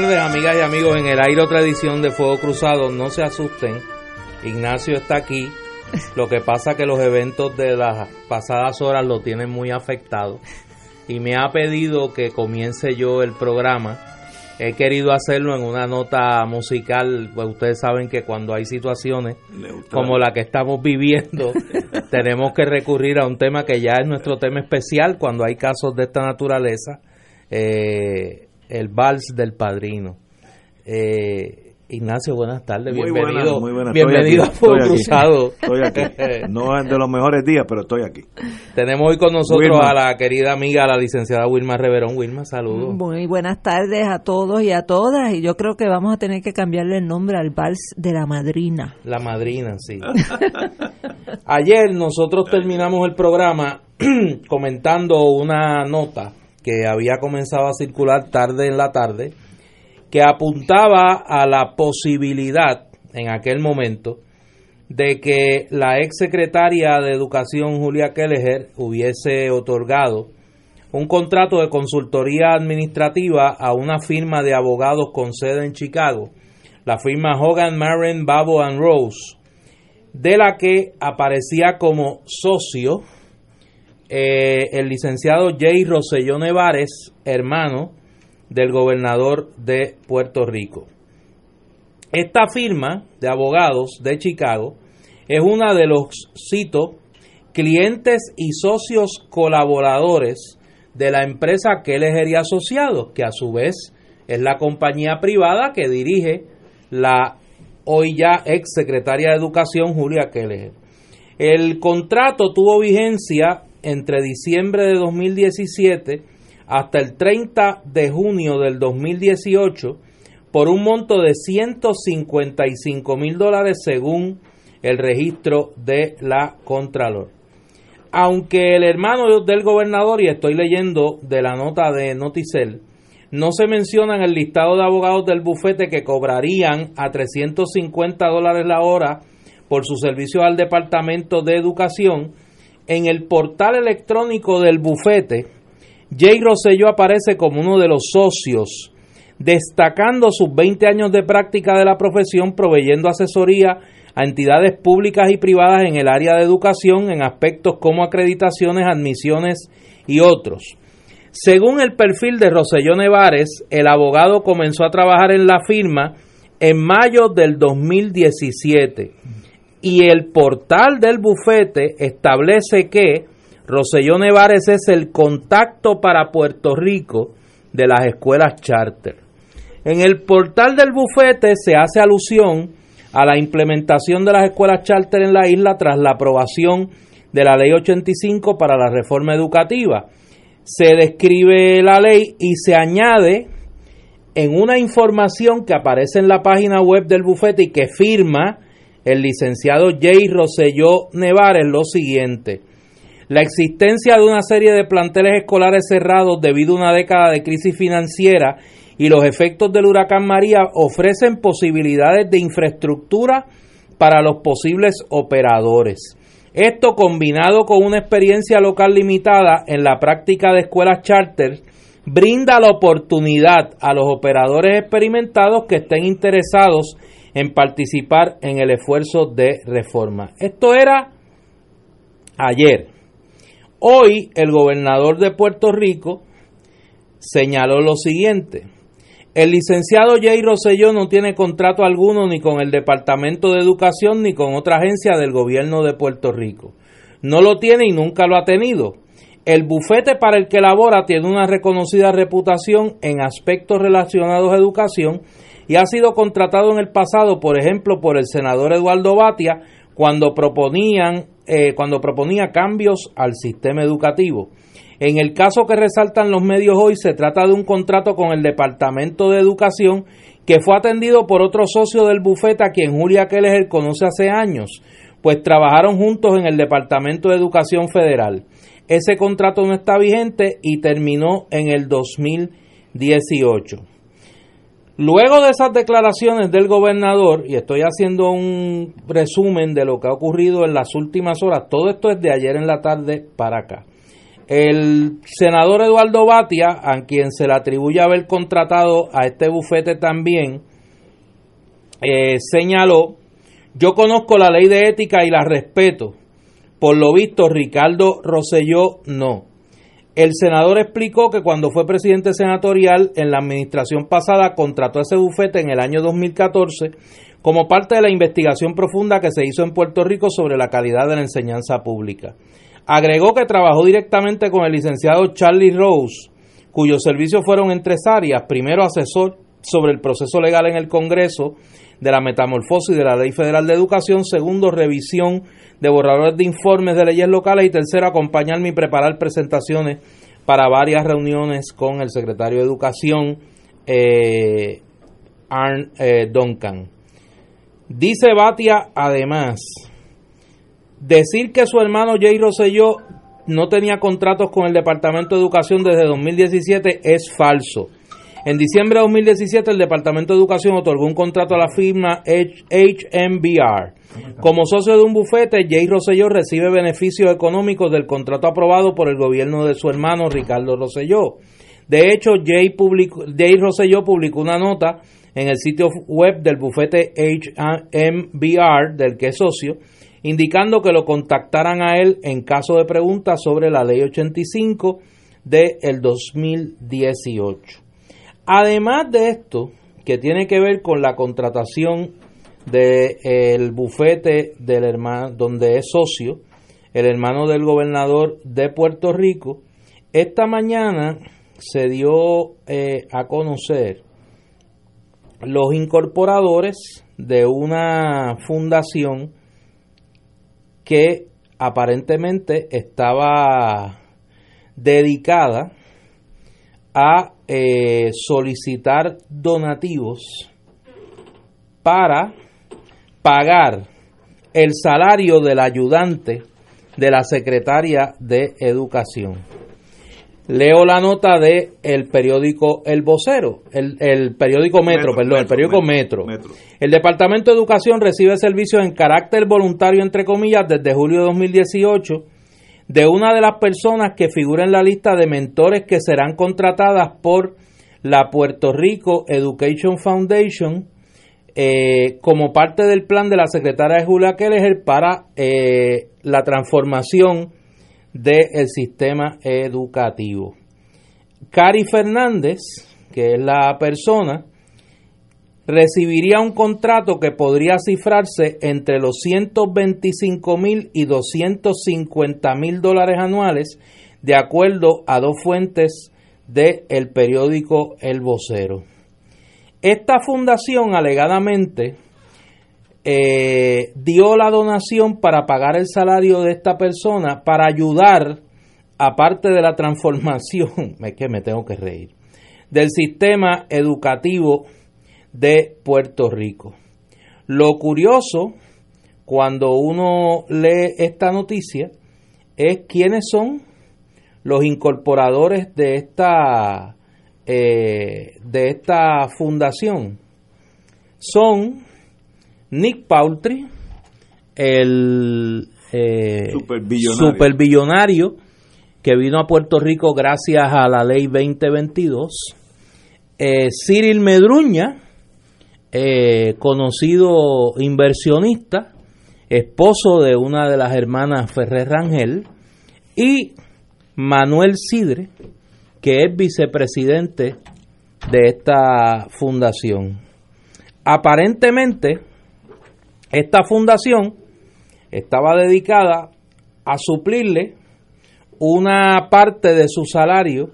Tardes, amigas y amigos. En el aire otra edición de Fuego Cruzado. No se asusten, Ignacio está aquí. Lo que pasa que los eventos de las pasadas horas lo tienen muy afectado. Y me ha pedido que comience yo el programa. He querido hacerlo en una nota musical. Pues ustedes saben que cuando hay situaciones como la que estamos viviendo, tenemos que recurrir a un tema que ya es nuestro tema especial cuando hay casos de esta naturaleza. Eh, el vals del padrino. Eh, Ignacio, buenas tardes, bienvenido, bienvenido a Fuego Cruzado. Estoy aquí. No es de los mejores días, pero estoy aquí. Tenemos hoy con nosotros a la querida amiga, la licenciada Wilma Reverón. Wilma, saludos. Muy buenas tardes a todos y a todas. Y yo creo que vamos a tener que cambiarle el nombre al vals de la madrina. La madrina, sí. Ayer nosotros terminamos el programa comentando una nota que había comenzado a circular tarde en la tarde, que apuntaba a la posibilidad en aquel momento de que la ex secretaria de Educación Julia Kelleher hubiese otorgado un contrato de consultoría administrativa a una firma de abogados con sede en Chicago, la firma Hogan, Marin, Babo and Rose, de la que aparecía como socio eh, el licenciado Jay Roselló Nevares, hermano del gobernador de Puerto Rico. Esta firma de abogados de Chicago es una de los, cito, clientes y socios colaboradores de la empresa Keller y Asociados, que a su vez es la compañía privada que dirige la hoy ya ex secretaria de Educación Julia Keller. El contrato tuvo vigencia entre diciembre de 2017 hasta el 30 de junio del 2018 por un monto de 155 mil dólares según el registro de la Contralor. Aunque el hermano del gobernador, y estoy leyendo de la nota de Noticel, no se menciona en el listado de abogados del bufete que cobrarían a 350 dólares la hora por su servicio al Departamento de Educación, en el portal electrónico del bufete, Jay Rosselló aparece como uno de los socios, destacando sus 20 años de práctica de la profesión, proveyendo asesoría a entidades públicas y privadas en el área de educación en aspectos como acreditaciones, admisiones y otros. Según el perfil de Roselló Nevares, el abogado comenzó a trabajar en la firma en mayo del 2017 y el portal del bufete establece que Roselló Nevares es el contacto para Puerto Rico de las escuelas charter. En el portal del bufete se hace alusión a la implementación de las escuelas charter en la isla tras la aprobación de la ley 85 para la reforma educativa. Se describe la ley y se añade en una información que aparece en la página web del bufete y que firma el licenciado Jay Rosselló Nevares lo siguiente. La existencia de una serie de planteles escolares cerrados debido a una década de crisis financiera y los efectos del huracán María ofrecen posibilidades de infraestructura para los posibles operadores. Esto combinado con una experiencia local limitada en la práctica de escuelas charter brinda la oportunidad a los operadores experimentados que estén interesados en participar en el esfuerzo de reforma. Esto era ayer. Hoy el gobernador de Puerto Rico señaló lo siguiente. El licenciado Jay Rosselló no tiene contrato alguno ni con el Departamento de Educación ni con otra agencia del gobierno de Puerto Rico. No lo tiene y nunca lo ha tenido. El bufete para el que labora tiene una reconocida reputación en aspectos relacionados a educación y ha sido contratado en el pasado, por ejemplo, por el senador Eduardo Batia cuando proponían eh, cuando proponía cambios al sistema educativo. En el caso que resaltan los medios hoy, se trata de un contrato con el Departamento de Educación que fue atendido por otro socio del bufete a quien Julia Keller conoce hace años, pues trabajaron juntos en el Departamento de Educación Federal. Ese contrato no está vigente y terminó en el 2018. Luego de esas declaraciones del gobernador, y estoy haciendo un resumen de lo que ha ocurrido en las últimas horas, todo esto es de ayer en la tarde para acá. El senador Eduardo Batia, a quien se le atribuye haber contratado a este bufete también, eh, señaló, yo conozco la ley de ética y la respeto. Por lo visto, Ricardo Rosselló no. El senador explicó que cuando fue presidente senatorial en la administración pasada contrató a ese bufete en el año 2014 como parte de la investigación profunda que se hizo en Puerto Rico sobre la calidad de la enseñanza pública. Agregó que trabajó directamente con el licenciado Charlie Rose, cuyos servicios fueron en tres áreas. Primero, asesor sobre el proceso legal en el Congreso de la metamorfosis de la Ley Federal de Educación. Segundo, revisión de borradores de informes de leyes locales y tercero, acompañarme y preparar presentaciones para varias reuniones con el secretario de Educación, eh, Arn eh, Duncan. Dice Batia, además, decir que su hermano Jay Rosselló no tenía contratos con el Departamento de Educación desde 2017 es falso. En diciembre de 2017, el Departamento de Educación otorgó un contrato a la firma HMBR. Como socio de un bufete, Jay Rosselló recibe beneficios económicos del contrato aprobado por el gobierno de su hermano Ricardo Rosselló. De hecho, Jay, publicó, Jay Rosselló publicó una nota en el sitio web del bufete HMBR, del que es socio, indicando que lo contactaran a él en caso de preguntas sobre la ley 85 del el 2018. Además de esto, que tiene que ver con la contratación del bufete del hermano, donde es socio, el hermano del gobernador de Puerto Rico, esta mañana se dio eh, a conocer los incorporadores de una fundación que aparentemente estaba dedicada a eh, solicitar donativos para pagar el salario del ayudante de la secretaria de Educación. Leo la nota de el periódico El Vocero, el, el periódico Metro, perdón, el periódico Metro. El Departamento de Educación recibe servicios en carácter voluntario, entre comillas, desde julio de 2018 de una de las personas que figura en la lista de mentores que serán contratadas por la Puerto Rico Education Foundation eh, como parte del plan de la secretaria Julia Keller para eh, la transformación del sistema educativo. Cari Fernández, que es la persona, recibiría un contrato que podría cifrarse entre los 125 mil y 250 mil dólares anuales, de acuerdo a dos fuentes del el periódico El Vocero. Esta fundación alegadamente eh, dio la donación para pagar el salario de esta persona para ayudar, aparte de la transformación, es que me tengo que reír, del sistema educativo de Puerto Rico. Lo curioso cuando uno lee esta noticia es quiénes son los incorporadores de esta eh, de esta fundación. Son Nick Paultry, el eh, superbillonario. que vino a Puerto Rico gracias a la ley 2022, eh, Cyril Medruña, eh, conocido inversionista, esposo de una de las hermanas Ferrer Rangel, y Manuel Sidre, que es vicepresidente de esta fundación. Aparentemente, esta fundación estaba dedicada a suplirle una parte de su salario,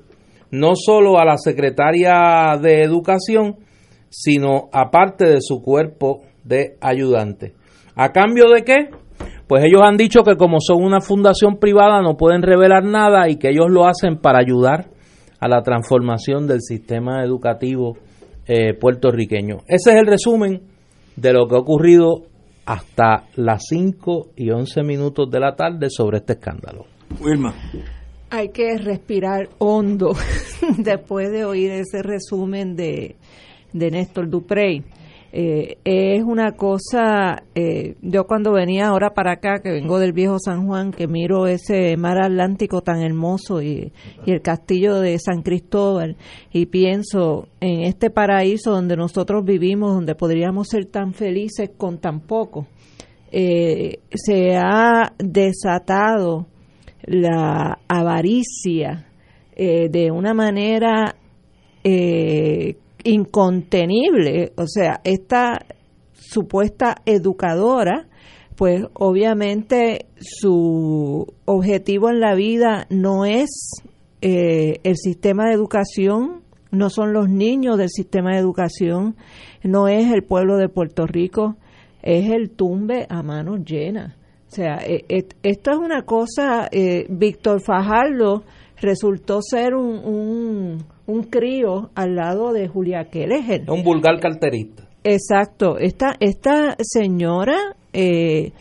no solo a la secretaria de Educación, sino aparte de su cuerpo de ayudante. ¿A cambio de qué? Pues ellos han dicho que como son una fundación privada no pueden revelar nada y que ellos lo hacen para ayudar a la transformación del sistema educativo eh, puertorriqueño. Ese es el resumen de lo que ha ocurrido hasta las 5 y 11 minutos de la tarde sobre este escándalo. Wilma. Hay que respirar hondo después de oír ese resumen de, de Néstor Duprey. Eh, es una cosa, eh, yo cuando venía ahora para acá, que vengo del viejo San Juan, que miro ese mar Atlántico tan hermoso y, el castillo de San Cristóbal, y pienso en este paraíso donde nosotros vivimos, donde podríamos ser tan felices con tan poco, eh, se ha desatado la avaricia de una manera incontenible. O sea, esta supuesta educadora, pues obviamente su objetivo en la vida no es eh, el sistema de educación, no son los niños del sistema de educación, no es el pueblo de Puerto Rico, es el tumbe a manos llenas. O sea, e, e, esto es una cosa, eh, Víctor Fajardo resultó ser un un crío al lado de Julia Keller. Un vulgar carterista. Exacto. Esta, esta señora eh,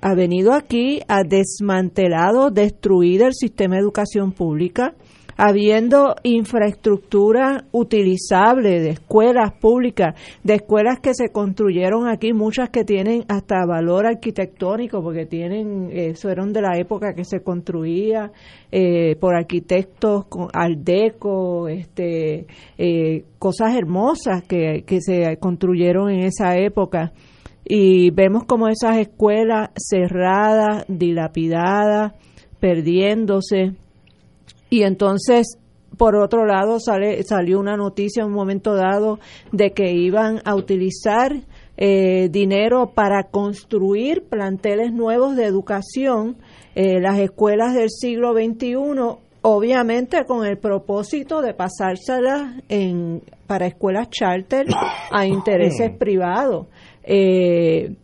ha venido aquí, ha desmantelado, destruido el sistema de educación pública, habiendo infraestructura utilizable de escuelas públicas, de escuelas que se construyeron aquí, muchas que tienen hasta valor arquitectónico, porque tienen, eso eran de la época que se construía eh, por arquitectos aldeco, este, eh, cosas hermosas que, que se construyeron en esa época. Y vemos como esas escuelas cerradas, dilapidadas, perdiéndose, y entonces, por otro lado, sale, salió una noticia en un momento dado de que iban a utilizar eh, dinero para construir planteles nuevos de educación, eh, las escuelas del siglo XXI, obviamente con el propósito de pasárselas en, para escuelas charter a intereses privados. Eh,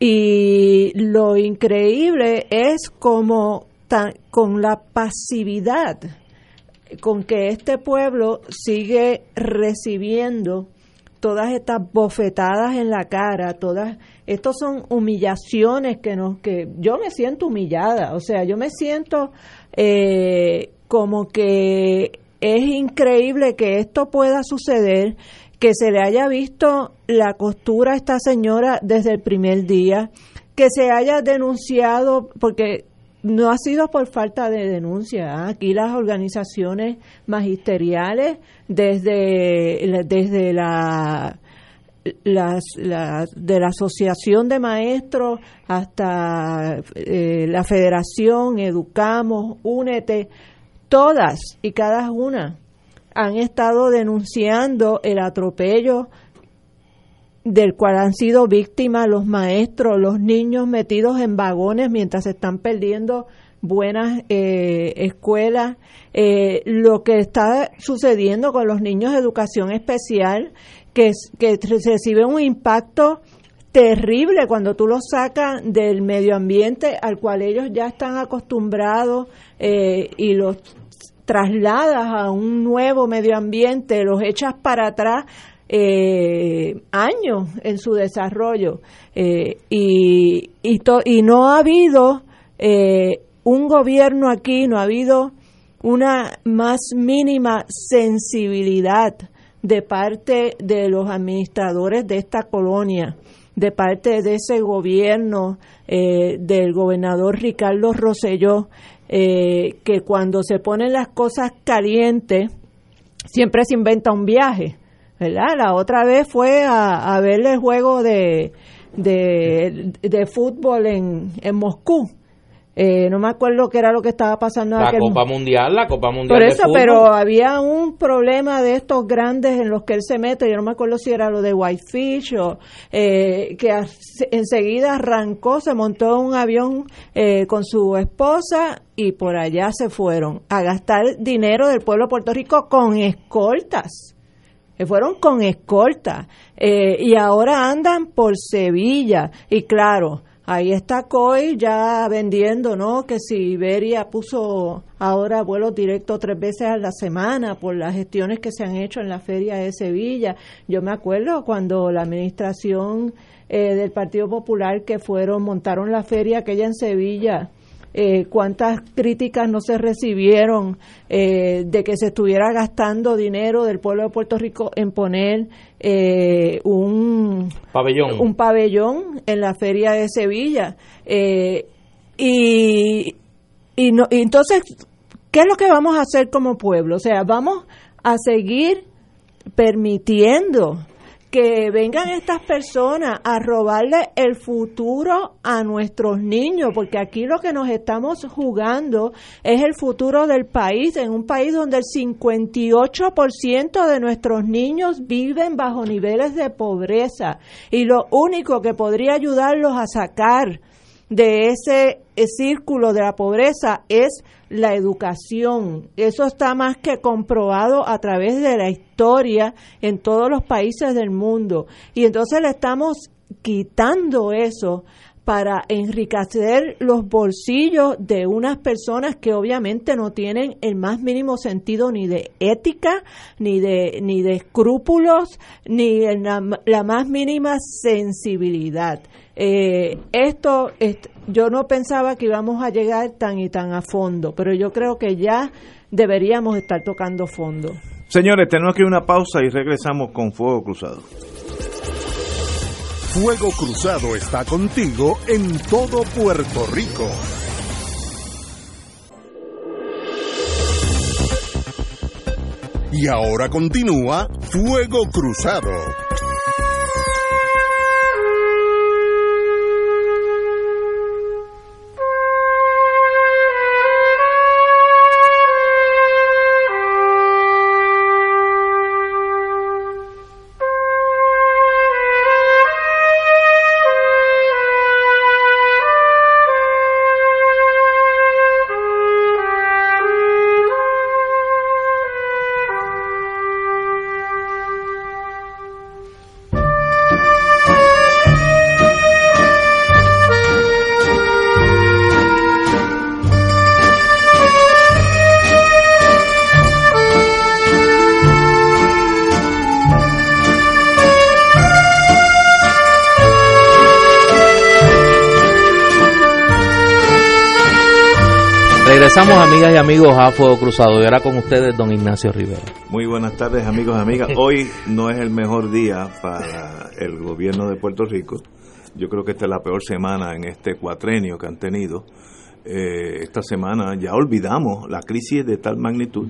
y lo increíble es como con la pasividad con que este pueblo sigue recibiendo todas estas bofetadas en la cara, todas estos son humillaciones que nos que yo me siento humillada, o sea, yo me siento eh, como que es increíble que esto pueda suceder, que se le haya visto la costura a esta señora desde el primer día, que se haya denunciado, porque no ha sido por falta de denuncia. Aquí las organizaciones magisteriales, desde, desde la, las, de la Asociación de Maestros hasta eh, la Federación, Educamos, Únete, todas y cada una han estado denunciando el atropello del cual han sido víctimas los maestros, los niños metidos en vagones mientras se están perdiendo buenas eh, escuelas, eh, lo que está sucediendo con los niños de educación especial, que, que reciben un impacto terrible cuando tú los sacas del medio ambiente al cual ellos ya están acostumbrados eh, y los trasladas a un nuevo medio ambiente, los echas para atrás eh, años en su desarrollo eh, y, y, no ha habido eh, un gobierno aquí, no ha habido una más mínima sensibilidad de parte de los administradores de esta colonia, de parte de ese gobierno del gobernador Ricardo Rosselló, que cuando se ponen las cosas calientes, siempre se inventa un viaje ¿verdad? La otra vez fue a, a ver el juego de, de, de fútbol en, en Moscú. Eh, no me acuerdo qué era lo que estaba pasando. La aquel- Copa Mundial, la Copa Mundial Por de eso, fútbol. pero había un problema de estos grandes en los que él se mete. Yo no me acuerdo si era lo de Whitefish o eh, que enseguida arrancó, se montó un avión eh, con su esposa y por allá se fueron a gastar dinero del pueblo de Puerto Rico con escoltas. Fueron con escolta eh, y ahora andan por Sevilla y claro, ahí está Coy ya vendiendo, ¿no? Que si Iberia puso ahora vuelos directos tres veces a la semana por las gestiones que se han hecho en la feria de Sevilla. Yo me acuerdo cuando la administración eh, del Partido Popular que fueron, montaron la feria aquella en Sevilla eh, cuántas críticas no se recibieron eh, de que se estuviera gastando dinero del pueblo de Puerto Rico en poner eh, un, Pabellón. un pabellón en la feria de Sevilla. Eh, y, y, no, y entonces, ¿qué es lo que vamos a hacer como pueblo? O sea, vamos a seguir permitiendo que vengan estas personas a robarle el futuro a nuestros niños, porque aquí lo que nos estamos jugando es el futuro del país, en un país donde el 58% de nuestros niños viven bajo niveles de pobreza y lo único que podría ayudarlos a sacar de ese eh, círculo de la pobreza es la educación. Eso está más que comprobado a través de la historia en todos los países del mundo. Y entonces le estamos quitando eso para enriquecer los bolsillos de unas personas que obviamente no tienen el más mínimo sentido ni de ética, ni de, ni de escrúpulos, ni la, la más mínima sensibilidad. Eh, esto, est- yo no pensaba que íbamos a llegar tan y tan a fondo, pero yo creo que ya deberíamos estar tocando fondo. Señores, tenemos que ir a una pausa y regresamos con Fuego Cruzado. Fuego Cruzado está contigo en todo Puerto Rico. Y ahora continúa Fuego Cruzado. Regresamos, amigas y amigos, a Fuego Cruzado. Y ahora con ustedes, don Ignacio Rivera. Muy buenas tardes, amigos y amigas. Hoy no es el mejor día para el gobierno de Puerto Rico. Yo creo que esta es la peor semana en este cuatrenio que han tenido. Eh, esta semana ya olvidamos la crisis de tal magnitud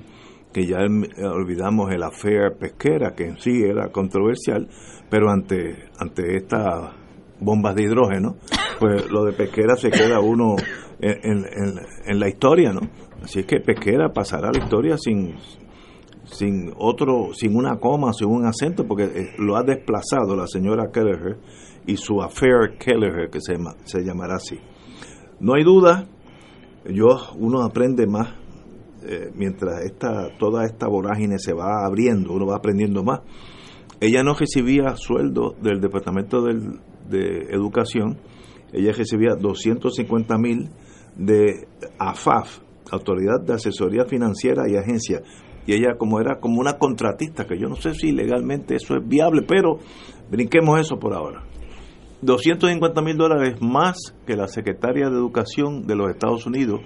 que ya em- olvidamos el affair pesquera, que en sí era controversial, pero ante, ante estas bombas de hidrógeno, pues lo de pesquera se queda uno en, la historia, ¿no? Así es que pesquera pasará la historia sin, sin otro, sin una coma, sin un acento, porque eh, lo ha desplazado la señora Kelleher y su affair Kelleher, que se, se llamará así. No hay duda, yo uno aprende más eh, mientras esta, toda esta vorágine se va abriendo, uno va aprendiendo más. Ella no recibía sueldo del Departamento del- de Educación, ella recibía 250 mil de AFAF, Autoridad de Asesoría Financiera y Agencia, y ella como era como una contratista, que yo no sé si legalmente eso es viable, pero brinquemos eso por ahora. 250 mil dólares más que la secretaria de Educación de los Estados Unidos,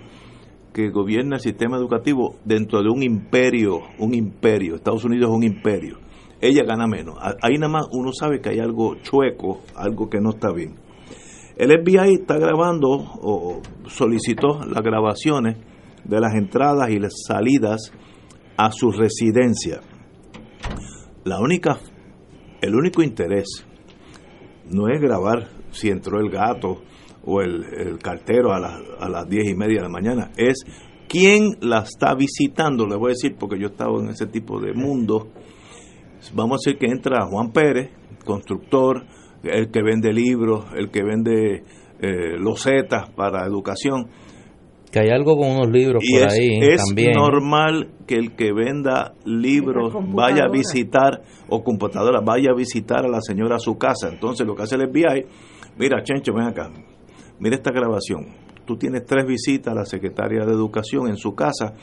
que gobierna el sistema educativo dentro de un imperio, un imperio. Estados Unidos es un imperio. Ella gana menos. Ahí nada más uno sabe que hay algo chueco, algo que no está bien. El FBI está grabando o solicitó las grabaciones de las entradas y las salidas a su residencia. La única el único interés no es grabar si entró el gato o el, cartero a, a las diez y media de la mañana, es quién la está visitando, le voy a decir porque yo he estado en ese tipo de mundo. Vamos a decir que entra Juan Pérez, constructor, el que vende libros, el que vende eh, losetas para educación. Que hay algo con unos libros por ahí también. Es normal que el que venda libros vaya a visitar, o computadora, vaya a visitar a la señora a su casa. Entonces lo que hace el FBI, mira, Chencho, ven acá, mira esta grabación. Tú tienes tres visitas a la secretaria de Educación en su casa.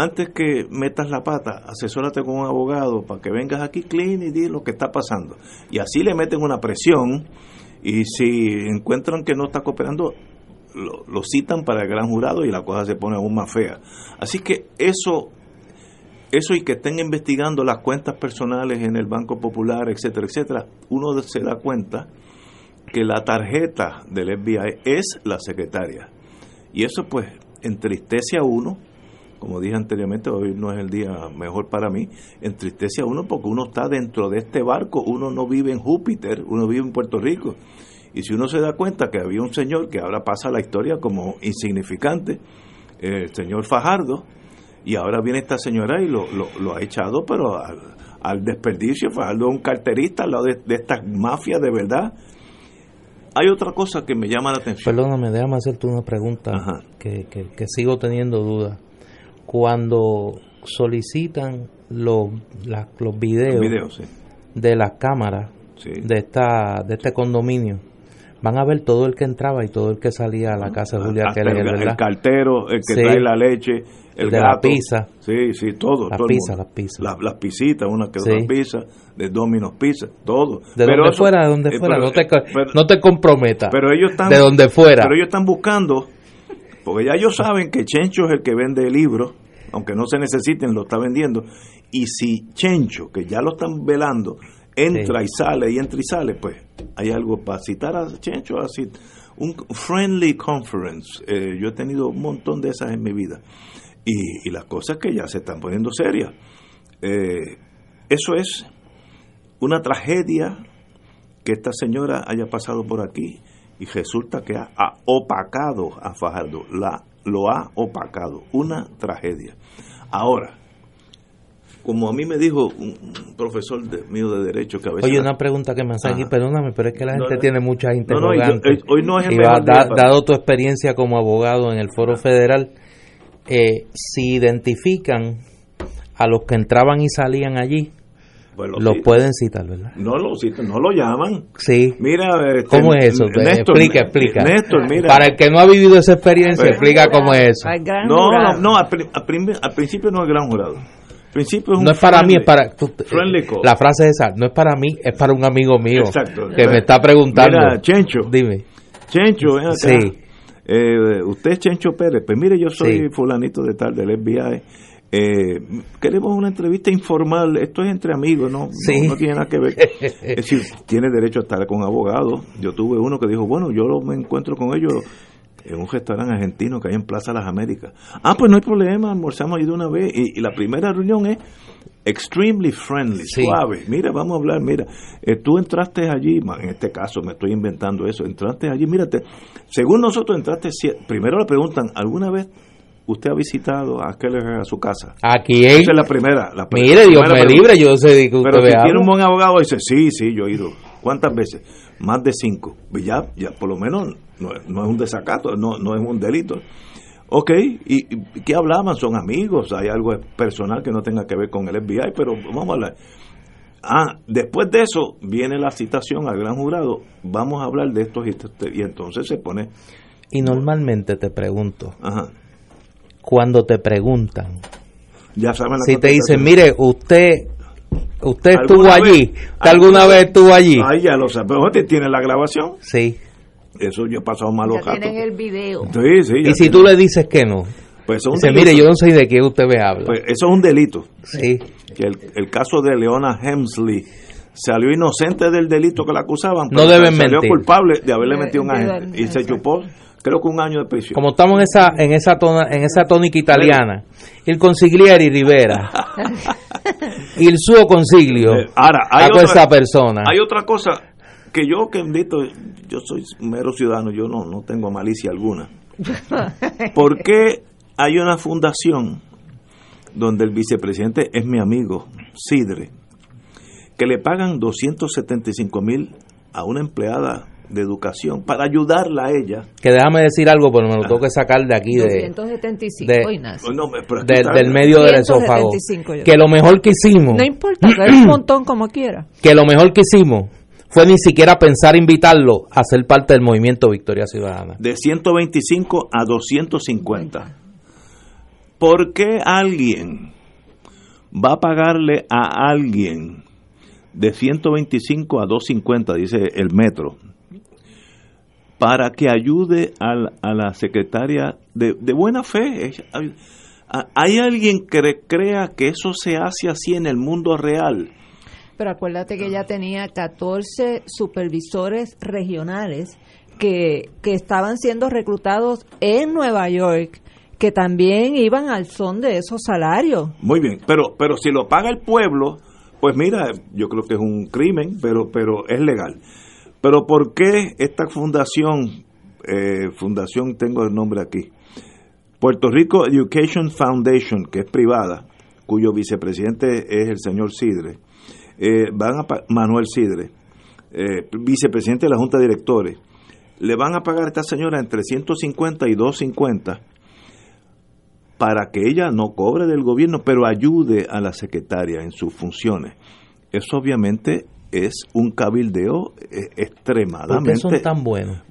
Antes que metas la pata, asesórate con un abogado para que vengas aquí clean y di lo que está pasando. Y así le meten una presión y si encuentran que no está cooperando, lo, citan para el gran jurado y la cosa se pone aún más fea. Así que eso, eso y que estén investigando las cuentas personales en el Banco Popular, etcétera, etcétera, uno se da cuenta que la tarjeta del FBI es la secretaria. Y eso pues entristece a uno, como dije anteriormente, hoy no es el día mejor para mí, entristece a uno porque uno está dentro de este barco, uno no vive en Júpiter, uno vive en Puerto Rico. Y si uno se da cuenta que había un señor que ahora pasa la historia como insignificante, el señor Fajardo, y ahora viene esta señora y lo, lo, ha echado, pero al, desperdicio, Fajardo es un carterista al lado de, de estas mafias de verdad. Hay otra cosa que me llama la atención. Perdóname, déjame hacerte una pregunta que, que, sigo teniendo dudas. Cuando solicitan los, los videos, de las cámaras de, esta, de este condominio, van a ver todo el que entraba y todo el que salía a la casa de Julia Keller, el, el, cartero, el que trae la leche, el de la pizza. Sí, sí, todo. Las pizzas, las pizzas. las pisitas, una que dos pizzas, de Domino's Pizza, todo. De donde fuera, de donde eh, fuera, no, te, no te comprometas. Pero ellos están, de donde fuera. Pero ellos están buscando, porque ya ellos saben que Chencho es el que vende libros, aunque no se necesiten, lo está vendiendo. Y si Chencho, que ya lo están velando, entra y sale y entra y sale, pues hay algo para citar a Chencho, así, un friendly conference. Eh, yo he tenido un montón de esas en mi vida. Y, y las cosas que ya se están poniendo serias. Eh, eso es una tragedia que esta señora haya pasado por aquí y resulta que ha, ha opacado a Fajardo, la, lo ha opacado, una tragedia. Ahora, como a mí me dijo un profesor de, mío de Derecho que a veces... Oye, una pregunta que me hace aquí, perdóname, pero es que la gente tiene muchas interrogantes. hoy no es el y dado tu experiencia como abogado en el Foro Federal, eh, si identifican a los que entraban y salían allí, pues los pueden citar, ¿verdad? No lo citan, no lo llaman. Sí. Mira, este, ¿cómo es eso? explica, explica. Néstor, mira. Para el que no ha vivido esa experiencia, pues, explica cómo es eso. No, no, no, al, principio no es gran jurado no es para mí, es para. la frase es esa, no es para mí, es para un amigo mío que me está preguntando. Mira, Chencho. Dime. Chencho, ven acá. Sí. Eh, usted es Chencho Pérez. Pues mire, yo soy fulanito de tal, del FBI. Eh, queremos una entrevista informal. Esto es entre amigos, ¿no? No, tiene nada que ver. es decir, tiene derecho a estar con abogados. Yo tuve uno que dijo, bueno, yo me encuentro con ellos en un restaurante argentino que hay en Plaza Las Américas. Ah, pues no hay problema, almorzamos ahí de una vez. Y, la primera reunión es extremely friendly, suave. Mira, vamos a hablar, mira, eh, tú entraste allí, en este caso me estoy inventando eso, entraste allí, mírate, según nosotros entraste, primero le preguntan, ¿alguna vez usted ha visitado a Keller a su casa? Aquí Esa es la primera. La Mire, Dios me libre, yo sé que usted Pero si tiene un buen abogado, dice, sí, sí, yo he ido. ¿Cuántas veces? Más de cinco. Ya, ya por lo menos no, es un desacato, no, no es un delito. Ok, ¿y qué hablaban? ¿Son amigos? ¿Hay algo personal que no tenga que ver con el FBI? Pero vamos a hablar. Ah, después de eso viene la citación al gran jurado. Vamos a hablar de estos y, entonces se pone. Y normalmente te pregunto, cuando te preguntan, ya saben si te dicen, mire, usted usted estuvo allí, ¿alguna vez estuvo allí? Ahí ya lo sabe, pero tiene la grabación. Sí. Eso yo he pasado malos ya tienen el video. Sí, sí, y si tú le dices que no, pues dice, mire, yo no sé de qué usted me habla. Pues eso es un delito. Sí. Que el, caso de Leona Hemsley salió inocente del delito que la acusaban, no deben salió culpable de haberle metido un agente y se chupó creo que un año de prisión. Como estamos en esa en esa tona, en esa tónica italiana, el consigliere Rivera il suo consiglio Eh, ahora, hay a otra- questa persona. Hay otra cosa que yo que invito, yo soy mero ciudadano, yo no, no tengo malicia alguna. ¿Por qué hay una fundación donde el vicepresidente es mi amigo, Sidre, que le pagan 275 mil a una empleada de educación para ayudarla a ella? Que déjame decir algo, pero me lo tengo que sacar de aquí, de, 275, de-. No, pero aquí del- medio del esófago. 175 yo Que lo mejor que hicimos, No importa, que un montón como quiera. que lo mejor que hicimos fue ni siquiera pensar invitarlo a ser parte del movimiento Victoria Ciudadana. de 125 a 250. ¿Por qué alguien va a pagarle a alguien de 125 a 250, dice el metro, para que ayude al- a, la secretaria de, de buena fe? ¿Hay alguien que crea que eso se hace así en el mundo real? Pero acuérdate que ella tenía 14 supervisores regionales que, que estaban siendo reclutados en Nueva York, que también iban al son de esos salarios. Muy bien, pero pero si lo paga el pueblo, pues mira, yo creo que es un crimen, pero pero es legal. Pero ¿por qué esta fundación, eh, fundación, tengo el nombre aquí, Puerto Rico Education Foundation, que es privada, cuyo vicepresidente es el señor Sidre, eh, van a Manuel Sidre, eh, vicepresidente de la Junta de Directores, le van a pagar a esta señora entre 150 y 250 para que ella no cobre del gobierno, pero ayude a la secretaria en sus funciones. Eso obviamente es un cabildeo eh, ¿Por qué extremadamente... son tan buenos?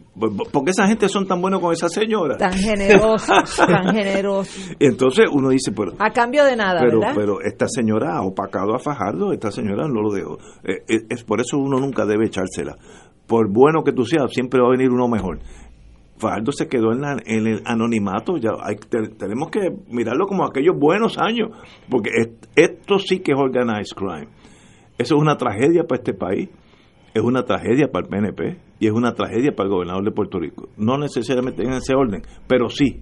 ¿Por qué esa gente son tan buenos con esa señora? Tan generosos, tan generosos. Y entonces uno dice, pero, A cambio de nada, pero, ¿verdad? pero esta señora ha opacado a Fajardo, esta señora no lo dejó. Eh, eh, es por eso uno nunca debe echársela. Por bueno que tú seas, siempre va a venir uno mejor. Fajardo se quedó en, la- en el anonimato, ya hay, te- tenemos que mirarlo como aquellos buenos años, porque es- esto sí que es organized crime. Eso es una tragedia para este país, es una tragedia para el PNP y es una tragedia para el gobernador de Puerto Rico. No necesariamente en ese orden, pero sí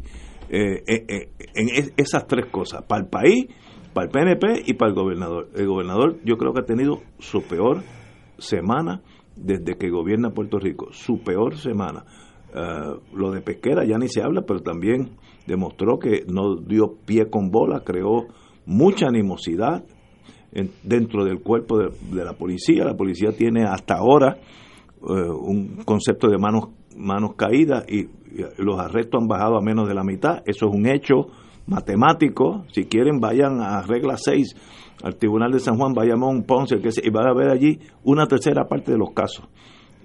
eh, eh, eh, en es- esas tres cosas, para el país, para el PNP y para el gobernador. El gobernador yo creo que ha tenido su peor semana desde que gobierna Puerto Rico, su peor semana. Lo de Pesquera ya ni se habla, pero también demostró que no dio pie con bola, creó mucha animosidad en- dentro del cuerpo de, la policía. La policía tiene hasta ahora eh, un concepto de manos manos caídas y, los arrestos han bajado a menos de la mitad. Eso es un hecho matemático. Si quieren, vayan a regla 6 al Tribunal de San Juan, Bayamón, Ponce, que sea, y van a ver allí una tercera parte de los casos.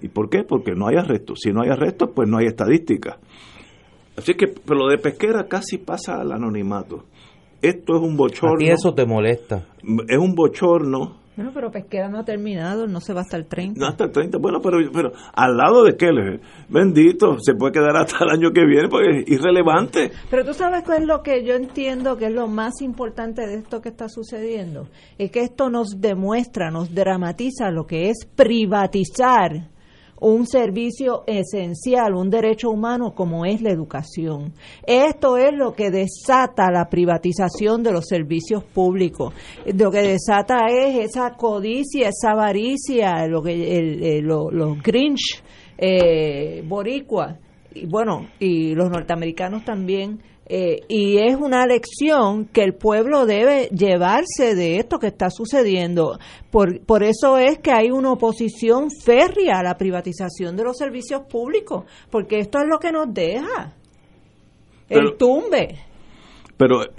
¿Y por qué? Porque no hay arrestos. Si no hay arrestos, pues no hay estadística. Así que, pero lo de pesquera casi pasa al anonimato. Esto es un A bochorno. ti eso te molesta. Es un bochorno. Bueno, pero Pesquera no ha terminado, no se va hasta el 30. No hasta el 30. Bueno, pero, pero al lado de Keller, bendito, se puede quedar hasta el año que viene porque es irrelevante. Pero tú sabes cuál es lo que yo entiendo que es lo más importante de esto que está sucediendo. Es que esto nos demuestra, nos dramatiza lo que es privatizar un servicio esencial, un derecho humano como es la educación. Esto es lo que desata la privatización de los servicios públicos. Lo que desata es esa codicia, esa avaricia, lo que el, el- lo- los Grinch eh, boricua y bueno, y los norteamericanos también. Eh, y es una lección que el pueblo debe llevarse de esto que está sucediendo. Por, por eso es que hay una oposición férrea a la privatización de los servicios públicos, porque esto es lo que nos deja. Pero- el tumbe. Pero eh,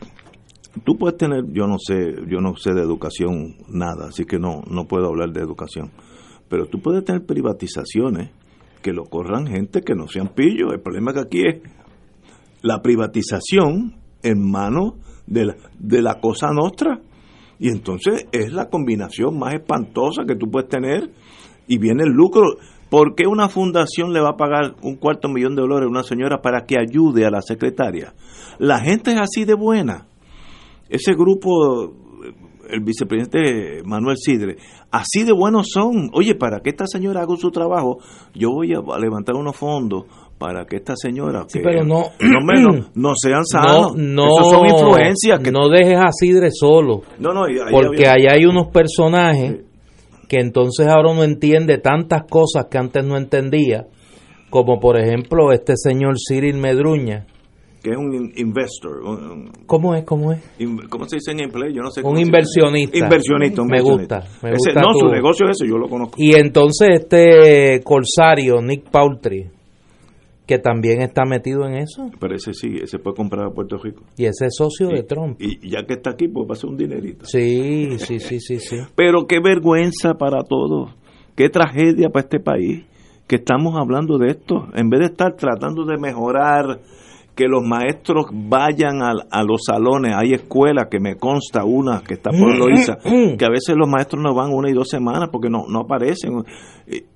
tú puedes tener, yo no sé, yo no sé de educación nada, así que no, no puedo hablar de educación. Pero tú puedes tener privatizaciones que lo corran gente que no sean pillos. El problema que aquí es la privatización en manos de la, de la cosa nuestra. Y entonces es la combinación más espantosa que tú puedes tener y viene el lucro. ¿Por qué una fundación le va a pagar un cuarto millón de dólares a una señora para que ayude a la secretaria? La gente es así de buena. Ese grupo, el vicepresidente Manuel Sidre, así de buenos son. Oye, para que esta señora haga su trabajo, yo voy a levantar unos fondos para que esta señora sí, pero no, no, menos, no sean sanos. No, no, son influencias. Que... No dejes a Sidre solo. No, no, ahí porque allá hay unos personajes que entonces ahora uno entiende tantas cosas que antes no entendía, como por ejemplo este señor Cyril Medruña, que es un investor. ¿Cómo es? ¿Cómo es? ¿Cómo se dice en empleo? Yo no sé. Un inversionista. Inversionista, Me gusta. Me gusta no, su negocio es eso, yo lo conozco. Y entonces este corsario, Nick Poultry, que también está metido en eso. Pero ese sí, ese puede comprar a Puerto Rico. Y ese es socio de Trump. Y ya que está aquí, pues va a ser un dinerito. Sí, sí, sí, sí, sí. Pero qué vergüenza para todos. Qué tragedia para este país que estamos hablando de esto. En vez de estar tratando de mejorar que los maestros vayan a, los salones. Hay escuelas que me consta una que está por Loiza, que a veces los maestros no van una y dos semanas porque no, no aparecen.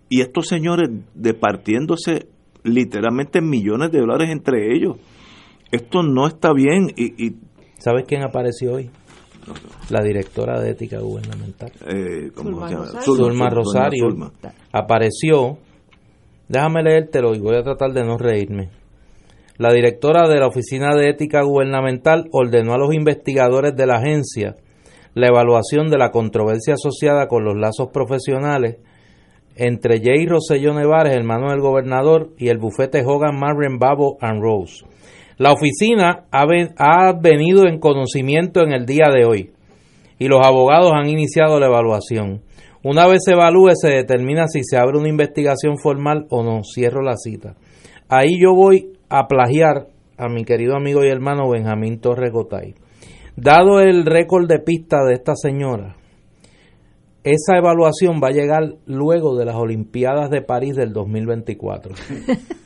Y estos señores departiéndose literalmente millones de dólares entre ellos. Esto no está bien. Y, y ¿Sabes quién apareció hoy? La directora de ética gubernamental. Eh, ¿cómo se llama? Zulma Rosario. Apareció. Déjame leértelo y voy a tratar de no reírme la directora de la Oficina de Ética Gubernamental ordenó a los investigadores de la agencia la evaluación de la controversia asociada con los lazos profesionales entre Jay Rosselló Nevares, hermano del gobernador, y el bufete Hogan Marren Babo and Rose. La oficina ha, venido en conocimiento en el día de hoy y los abogados han iniciado la evaluación. Una vez se evalúe, se determina si se abre una investigación formal o no. Cierro la cita. Ahí yo voy a plagiar a mi querido amigo y hermano Benjamín Torres Gotay. Dado el récord de pista de esta señora, esa evaluación va a llegar luego de las Olimpiadas de París del 2024.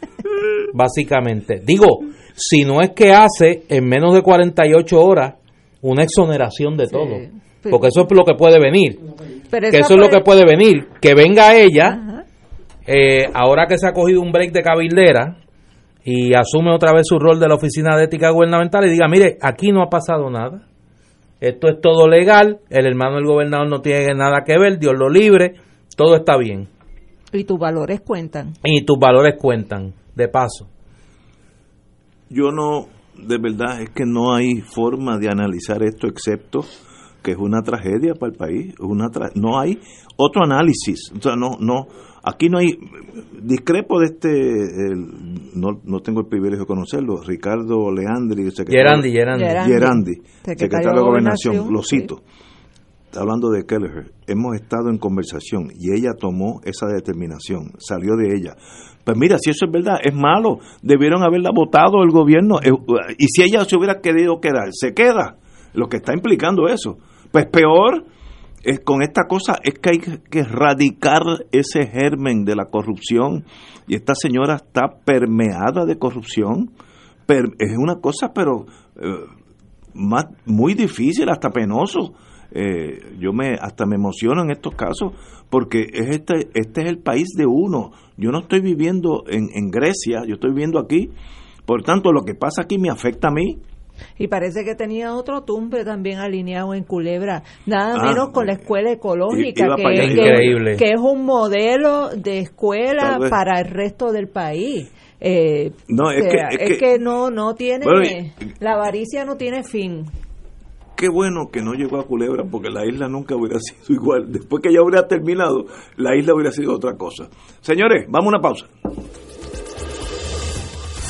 Básicamente. Digo, si no es que hace en menos de 48 horas una exoneración de todo. Porque eso es lo que puede venir. que eso es lo que puede venir. Que venga ella, eh, ahora que se ha cogido un break de cabildera, y asume otra vez su rol de la Oficina de Ética Gubernamental y diga, mire, aquí no ha pasado nada. Esto es todo legal, el hermano del gobernador no tiene nada que ver, Dios lo libre, todo está bien. Y tus valores cuentan. Y tus valores cuentan, de paso. Yo no, de verdad, es que no hay forma de analizar esto excepto que es una tragedia para el país, una no hay otro análisis, o sea, no, no, Aquí no hay, discrepo de este, no, no tengo el privilegio de conocerlo, Ricardo Leandri, secretario, Gerandi, Gerandi, secretario, de Gobernación, lo cito. Está hablando de Kelleher, hemos estado en conversación y ella tomó esa determinación, salió de ella. Pues mira, si eso es verdad, es malo, debieron haberla votado el gobierno eh, y si ella se hubiera querido quedar, se queda, lo que está implicando eso. Pues peor, es, con esta cosa es que hay que erradicar ese germen de la corrupción y esta señora está permeada de corrupción. es una cosa, pero eh, más, muy difícil, hasta penoso. Eh, yo me hasta me emociono en estos casos porque es este este es el país de uno. Yo no estoy viviendo en, en Grecia, yo estoy viviendo aquí. Por tanto, lo que pasa aquí me afecta a mí y parece que tenía otro tumbe también alineado en Culebra, nada ah, menos con la escuela ecológica, que, que, es un modelo de escuela para el resto del país. Eh, no, es, que, no, no tiene, la avaricia no tiene fin. Qué bueno que no llegó a Culebra porque la isla nunca hubiera sido igual. Después que ya hubiera terminado, la isla hubiera sido otra cosa. Señores, vamos a una pausa.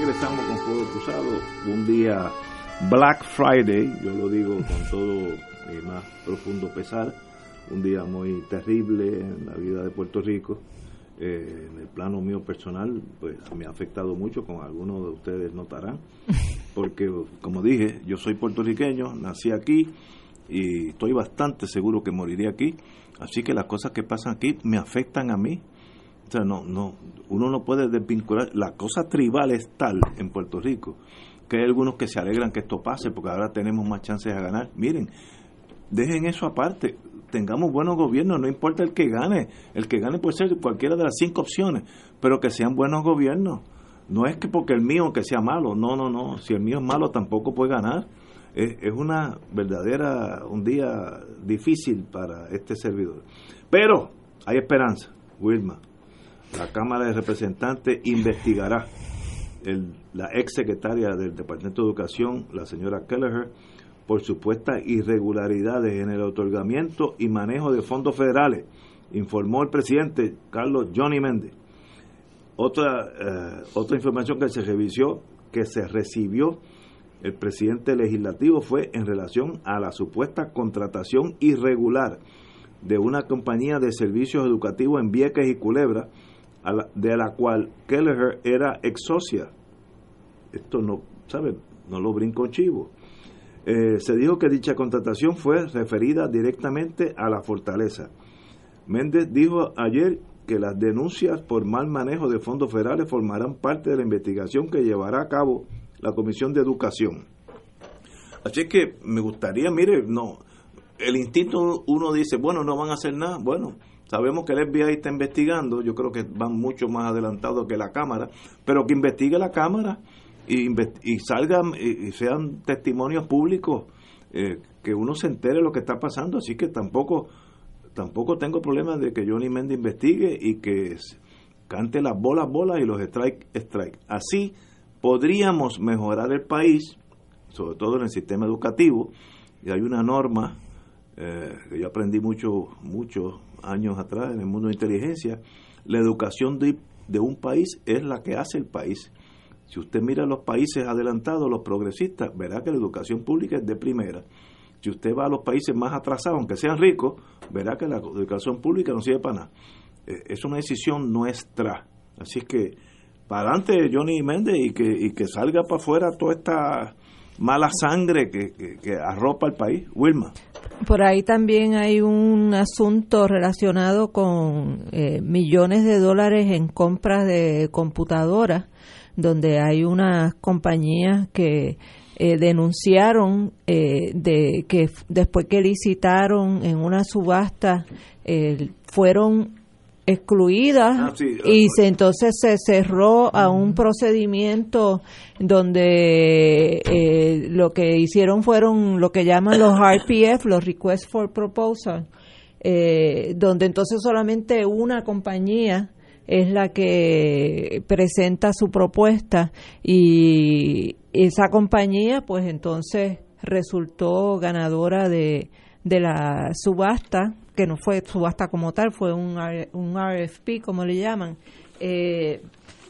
regresamos con Fuego Cruzado. Un día Black Friday, yo lo digo con todo eh, más profundo pesar, un día muy terrible en la vida de Puerto Rico. Eh, en el plano mío personal, pues me ha afectado mucho, como algunos de ustedes notarán, porque como dije, yo soy puertorriqueño, nací aquí y estoy bastante seguro que moriré aquí, así que las cosas que pasan aquí me afectan a mí no, no, uno no puede desvincular, la cosa tribal es tal en Puerto Rico, que hay algunos que se alegran que esto pase porque ahora tenemos más chances de ganar. Miren, dejen eso aparte, tengamos buenos gobiernos, no importa el que gane, el que gane puede ser cualquiera de las cinco opciones, pero que sean buenos gobiernos. No es que porque el mío que sea malo, no, no, no, si el mío es malo tampoco puede ganar. Es, es una verdadera, un día difícil para este servidor. Pero hay esperanza, Wilma. La Cámara de Representantes investigará la ex secretaria del Departamento de Educación, la señora Kelleher, por supuestas irregularidades en el otorgamiento y manejo de fondos federales, informó el presidente Carlos Johnny Méndez. Otra, eh, otra información que se revisó, que se recibió el presidente legislativo fue en relación a la supuesta contratación irregular de una compañía de servicios educativos en Vieques y Culebra, de la cual Kelleher era ex socia. Esto no, ¿saben? No lo brinco chivo. Eh, se dijo que dicha contratación fue referida directamente a la fortaleza. Méndez dijo ayer que las denuncias por mal manejo de fondos federales formarán parte de la investigación que llevará a cabo la Comisión de Educación. Así que me gustaría, mire, no, el instinto uno dice, bueno, no van a hacer nada, bueno, sabemos que el FBI está investigando, yo creo que van mucho más adelantados que la Cámara, pero que investigue la Cámara y, salgan y, sean testimonios públicos, eh, que uno se entere lo que está pasando, así que tampoco tampoco tengo problema de que Johnny Mendes investigue y que cante las bolas, bolas y los strike, strike. Así podríamos mejorar el país, sobre todo en el sistema educativo, y hay una norma eh, que yo aprendí mucho, muchos años atrás en el mundo de inteligencia, la educación de, de un país es la que hace el país. Si usted mira los países adelantados, los progresistas, verá que la educación pública es de primera. Si usted va a los países más atrasados, aunque sean ricos, verá que la educación pública no sirve para nada. Eh, es una decisión nuestra. Así que, para adelante Johnny Méndez y que, y que salga para afuera toda esta mala sangre que, que, arropa el país. Wilma. Por ahí también hay un asunto relacionado con eh, millones de dólares en compras de computadoras donde hay unas compañías que eh, denunciaron eh, de que después que licitaron en una subasta eh, fueron excluidas ah, y se, entonces se cerró a un procedimiento donde lo que hicieron fueron lo que llaman los RPF, los Requests for Proposal, donde entonces solamente una compañía es la que presenta su propuesta y esa compañía pues entonces resultó ganadora de, de la subasta, que no fue subasta como tal, fue un, un RFP como le llaman. Eh,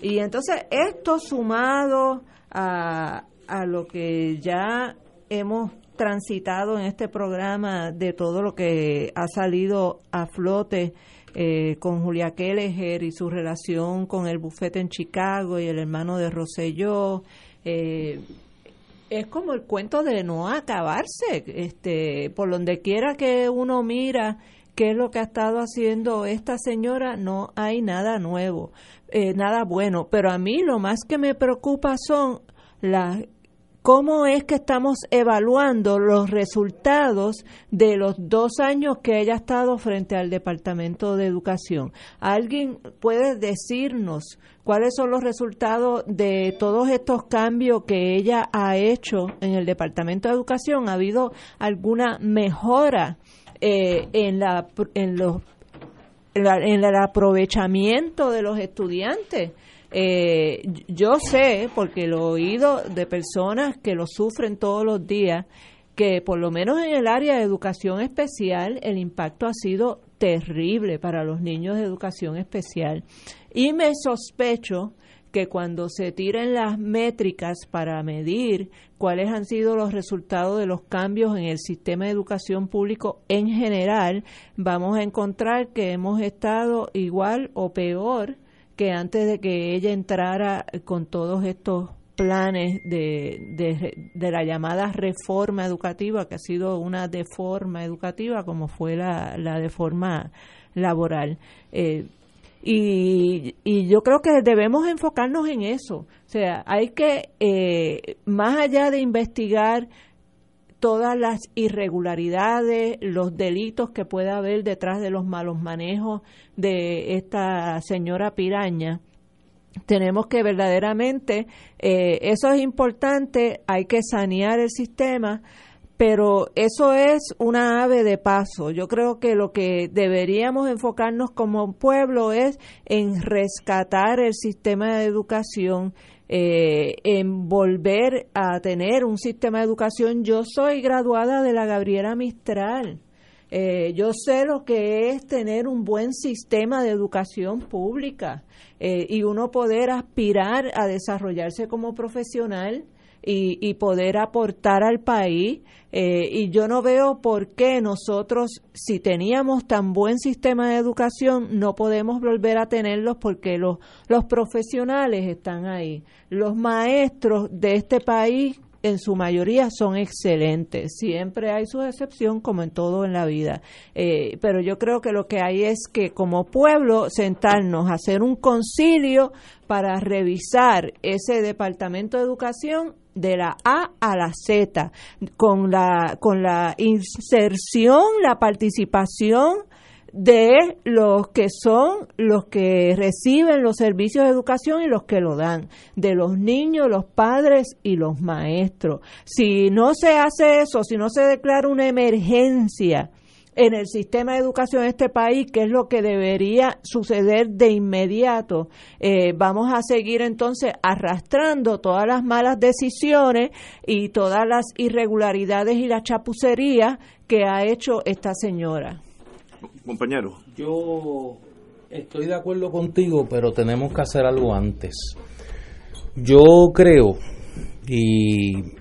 y entonces esto sumado a, a lo que ya hemos transitado en este programa de todo lo que ha salido a flote eh, con Julia Kelleher y su relación con el bufete en Chicago y el hermano de Rosselló. Eh, es como el cuento de no acabarse. Este, por donde quiera que uno mira qué es lo que ha estado haciendo esta señora, no hay nada nuevo, eh, nada bueno. Pero a mí lo más que me preocupa son las ¿Cómo es que estamos evaluando los resultados de los dos años que ella ha estado frente al Departamento de Educación? ¿Alguien puede decirnos cuáles son los resultados de todos estos cambios que ella ha hecho en el Departamento de Educación? ¿Ha habido alguna mejora eh, en, la, en, los, en el aprovechamiento de los estudiantes? Eh, yo sé, porque lo he oído de personas que lo sufren todos los días, que por lo menos en el área de educación especial el impacto ha sido terrible para los niños de educación especial. Y me sospecho que cuando se tiren las métricas para medir cuáles han sido los resultados de los cambios en el sistema de educación público en general, vamos a encontrar que hemos estado igual o peor que antes de que ella entrara con todos estos planes de, de, la llamada reforma educativa, que ha sido una deforma educativa, como fue la, la deforma laboral. Eh, y, y, yo creo que debemos enfocarnos en eso. O sea, hay que, eh, más allá de investigar todas las irregularidades, los delitos que pueda haber detrás de los malos manejos de esta señora piraña, tenemos que verdaderamente, eh, eso es importante, hay que sanear el sistema, pero eso es una ave de paso. Yo creo que lo que deberíamos enfocarnos como pueblo es en rescatar el sistema de educación, eh, en volver a tener un sistema de educación. Yo soy graduada de la Gabriela Mistral. Eh, yo sé lo que es tener un buen sistema de educación pública eh, y uno poder aspirar a desarrollarse como profesional y, poder aportar al país. Eh, y yo no veo por qué nosotros, si teníamos tan buen sistema de educación, no podemos volver a tenerlos porque los, los profesionales están ahí. Los maestros de este país en su mayoría son excelentes. Siempre hay su excepción, como en todo en la vida. Eh, pero yo creo que lo que hay es que como pueblo sentarnos, hacer un concilio para revisar ese departamento de educación de la A a la Z, con la, con la inserción, la participación de los que son los que reciben los servicios de educación y los que lo dan, de los niños, los padres y los maestros. Si no se hace eso, si no se declara una emergencia en el sistema de educación de este país, que es lo que debería suceder de inmediato, eh, vamos a seguir entonces arrastrando todas las malas decisiones y todas las irregularidades y la chapucería que ha hecho esta señora compañero. Yo estoy de acuerdo contigo, pero tenemos que hacer algo antes. Yo creo, y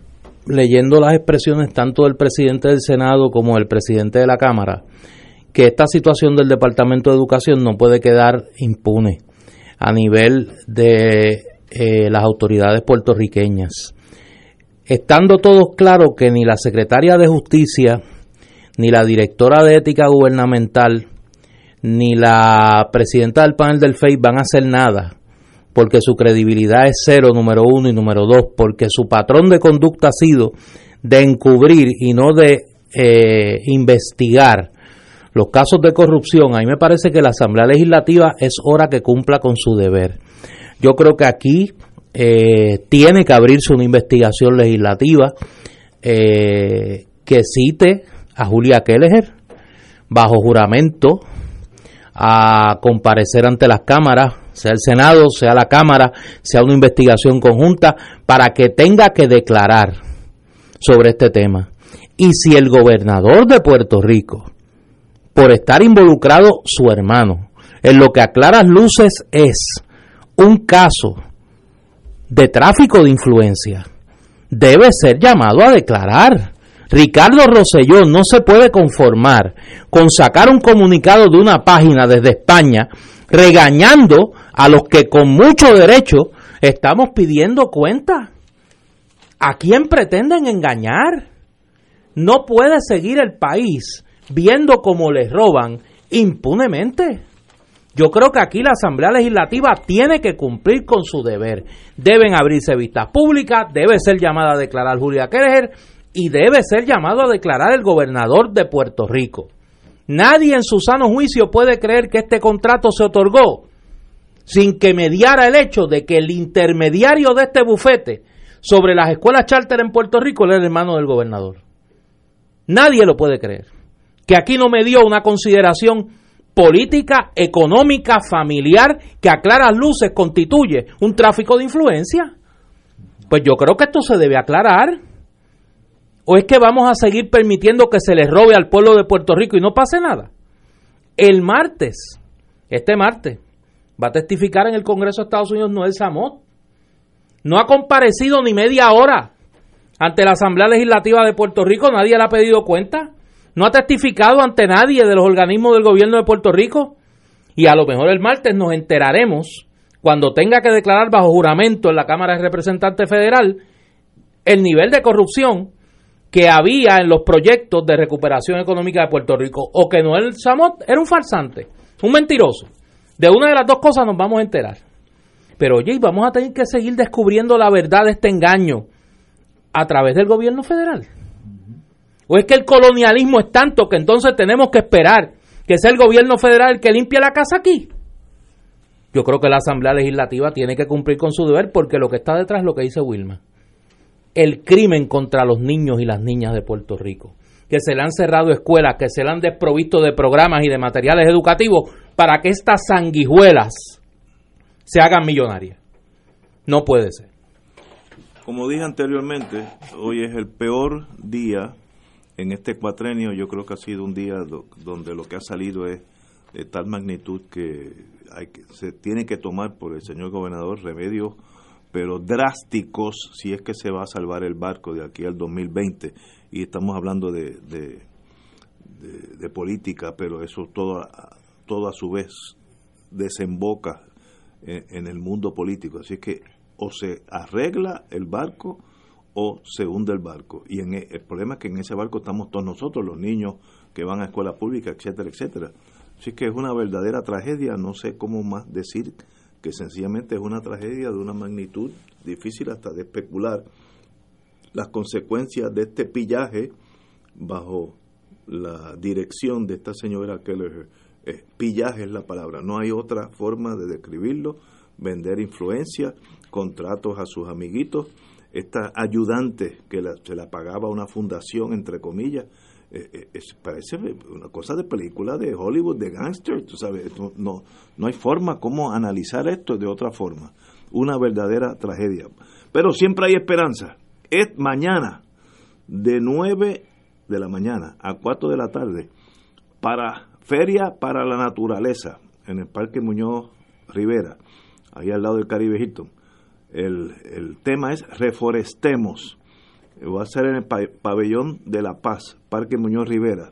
leyendo las expresiones tanto del presidente del Senado como del presidente de la Cámara, que esta situación del Departamento de Educación no puede quedar impune a nivel de eh, las autoridades puertorriqueñas. Estando todos claros que ni la secretaria de Justicia ni la directora de ética gubernamental, ni la presidenta del panel del FEI van a hacer nada, porque su credibilidad es cero, número uno, y número dos, porque su patrón de conducta ha sido de encubrir y no de eh, investigar los casos de corrupción. A me parece que la Asamblea Legislativa es hora que cumpla con su deber. Yo creo que aquí eh, tiene que abrirse una investigación legislativa eh, que cite a Julia Kelleher bajo juramento a comparecer ante las cámaras, sea el Senado, sea la Cámara, sea una investigación conjunta, para que tenga que declarar sobre este tema. Y si el gobernador de Puerto Rico, por estar involucrado su hermano, en lo que a claras luces es un caso de tráfico de influencia, debe ser llamado a declarar Ricardo Rosselló no se puede conformar con sacar un comunicado de una página desde España regañando a los que con mucho derecho estamos pidiendo cuenta. ¿A quién pretenden engañar? No puede seguir el país viendo cómo les roban impunemente. Yo creo que aquí la Asamblea Legislativa tiene que cumplir con su deber. Deben abrirse vistas públicas, debe ser llamada a declarar Julia Kereger y debe ser llamado a declarar el gobernador de Puerto Rico. Nadie en su sano juicio puede creer que este contrato se otorgó sin que mediara el hecho de que el intermediario de este bufete sobre las escuelas charter en Puerto Rico era el hermano del gobernador. Nadie lo puede creer. Que aquí no me dio una consideración política, económica, familiar, que a claras luces constituye un tráfico de influencia. Pues yo creo que esto se debe aclarar. ¿O es que vamos a seguir permitiendo que se les robe al pueblo de Puerto Rico y no pase nada? El martes, este martes, va a testificar en el Congreso de Estados Unidos Noel Samot. No ha comparecido ni media hora ante la Asamblea Legislativa de Puerto Rico, nadie le ha pedido cuenta. No ha testificado ante nadie de los organismos del gobierno de Puerto Rico. Y a lo mejor el martes nos enteraremos, cuando tenga que declarar bajo juramento en la Cámara de Representantes Federal, el nivel de corrupción que había en los proyectos de recuperación económica de Puerto Rico, o que Noel Samot era un farsante, un mentiroso. De una de las dos cosas nos vamos a enterar. Pero oye, vamos a tener que seguir descubriendo la verdad de este engaño a través del gobierno federal. ¿O es que el colonialismo es tanto que entonces tenemos que esperar que sea el gobierno federal el que limpie la casa aquí? Yo creo que la Asamblea Legislativa tiene que cumplir con su deber porque lo que está detrás es lo que dice Wilma el crimen contra los niños y las niñas de Puerto Rico, que se le han cerrado escuelas, que se le han desprovisto de programas y de materiales educativos para que estas sanguijuelas se hagan millonarias. No puede ser. Como dije anteriormente, hoy es el peor día en este cuatrenio. Yo creo que ha sido un día donde lo que ha salido es de tal magnitud que, hay que se tiene que tomar por el señor gobernador remedios pero drásticos si es que se va a salvar el barco de aquí al 2020 y estamos hablando de, de, política, pero eso todo, todo a su vez desemboca en, el mundo político. Así que o se arregla el barco o se hunde el barco. Y en, e, el problema es que en ese barco estamos todos nosotros, los niños que van a escuela pública, etcétera, etcétera. Así que es una verdadera tragedia, no sé cómo más decir que sencillamente es una tragedia de una magnitud difícil hasta de especular. Las consecuencias de este pillaje bajo la dirección de esta señora Keller. pillaje es la palabra, no hay otra forma de describirlo, vender influencia, contratos a sus amiguitos, esta ayudante que se la pagaba una fundación, entre comillas, eh, eh, parece una cosa de película de Hollywood, de gangster, tú sabes, no, no, hay forma como analizar esto de otra forma. Una verdadera tragedia. Pero siempre hay esperanza. Es mañana, de 9 de la mañana a 4 de la tarde, para Feria para la Naturaleza, en el Parque Muñoz Rivera, ahí al lado del Caribe Hilton. El, el tema es Reforestemos va a ser en el pabellón de La Paz, Parque Muñoz Rivera.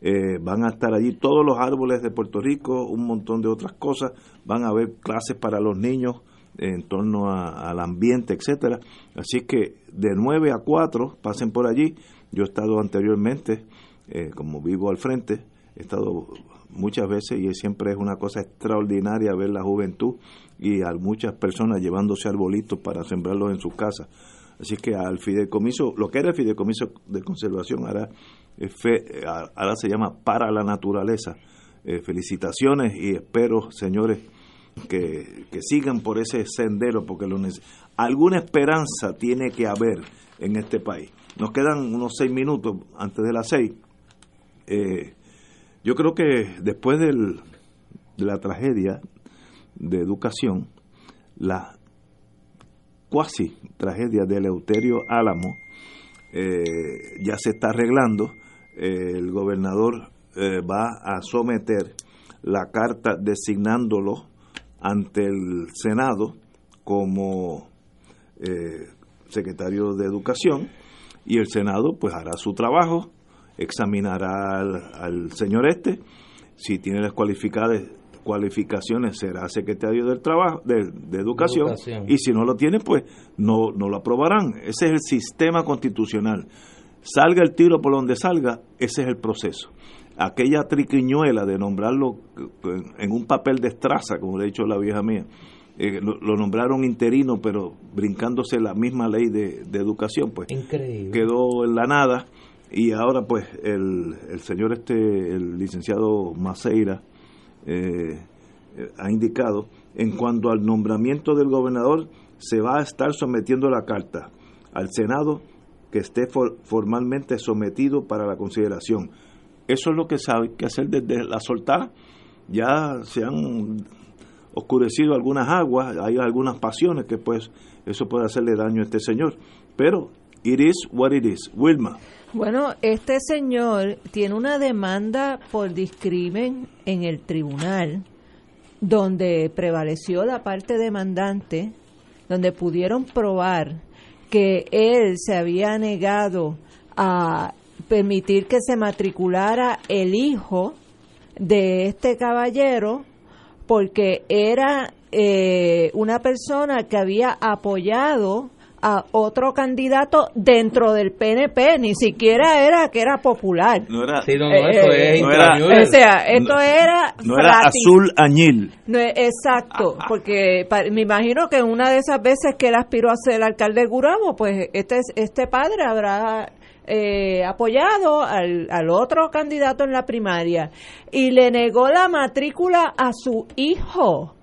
Eh, van a estar allí todos los árboles de Puerto Rico, un montón de otras cosas, van a haber clases para los niños en torno al ambiente, etcétera. Así que de 9 a 4 pasen por allí. Yo he estado anteriormente, eh, como vivo al frente, he estado muchas veces y siempre es una cosa extraordinaria ver la juventud y a muchas personas llevándose arbolitos para sembrarlos en sus casas. Así que al fideicomiso, lo que era el fideicomiso de conservación, ahora, ahora se llama para la naturaleza. Eh, felicitaciones y espero, señores, que, sigan por ese sendero, porque lo alguna esperanza tiene que haber en este país. Nos quedan unos seis minutos antes de las seis. Eh, yo creo que después de la tragedia de educación, la cuasi tragedia de Eleuterio Álamo eh, ya se está arreglando. el gobernador eh, va a someter la carta designándolo ante el Senado como eh, secretario de Educación y el Senado pues hará su trabajo, examinará al señor este, si tiene las cualificadas cualificaciones será secretario del trabajo de, educación, y si no lo tiene pues no, no lo aprobarán. Ese es el sistema constitucional. Salga el tiro por donde salga ese es el proceso. Aquella triquiñuela de nombrarlo en un papel de estraza como le ha dicho la vieja mía eh, lo, nombraron interino pero brincándose la misma ley de, educación pues quedó en la nada. Y ahora pues el, el señor este el licenciado Maceira eh, ha indicado, en cuanto al nombramiento del gobernador, se va a estar sometiendo la carta al Senado que esté formalmente sometido para la consideración. Eso es lo que sabe que hacer desde la soltada. Ya se han oscurecido algunas aguas, hay algunas pasiones que pues eso puede hacerle daño a este señor. Pero it is what it is. Wilma. Bueno, este señor tiene una demanda por discrimen en el tribunal donde prevaleció la parte demandante, donde pudieron probar que él se había negado a permitir que se matriculara el hijo de este caballero porque era eh, una persona que había apoyado a otro candidato dentro del PNP, ni siquiera era que era popular. No era, Sí, no, no, eso Eh, es no era- intramural. o sea, esto era no era fratis- azul añil. no exacto, porque pa- me imagino que una de esas veces que él aspiró a ser alcalde de Gurabo, pues este es- este padre habrá eh, apoyado al, al otro candidato en la primaria y le negó la matrícula a su hijo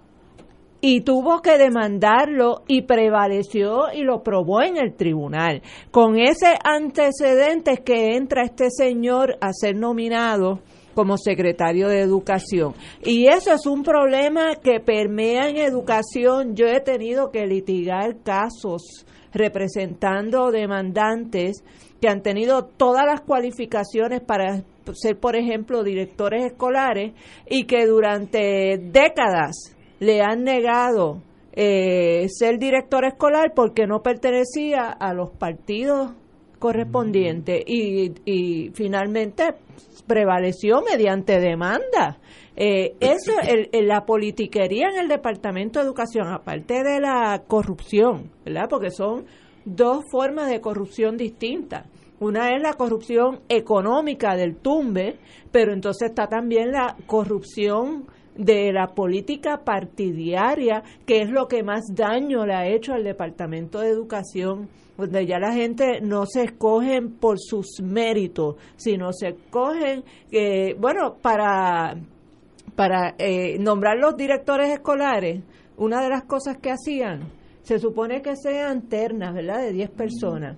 y tuvo que demandarlo y prevaleció y lo probó en el tribunal. Con ese antecedente que entra este señor a ser nominado como secretario de educación. Y eso es un problema que permea en educación. Yo he tenido que litigar casos representando demandantes que han tenido todas las cualificaciones para ser, por ejemplo, directores escolares y que durante décadas le han negado eh, ser director escolar porque no pertenecía a los partidos correspondientes y, y finalmente prevaleció mediante demanda. Eh, eso, el, el- la politiquería en el Departamento de Educación, aparte de la corrupción, ¿verdad? Porque son dos formas de corrupción distintas. Una es la corrupción económica del tumbe, pero entonces está también la corrupción de la política partidaria, que es lo que más daño le ha hecho al Departamento de Educación, donde ya la gente no se escogen por sus méritos, sino se escogen, eh, bueno, para, para eh, nombrar los directores escolares, una de las cosas que hacían, se supone que sean ternas, ¿verdad?, de 10 personas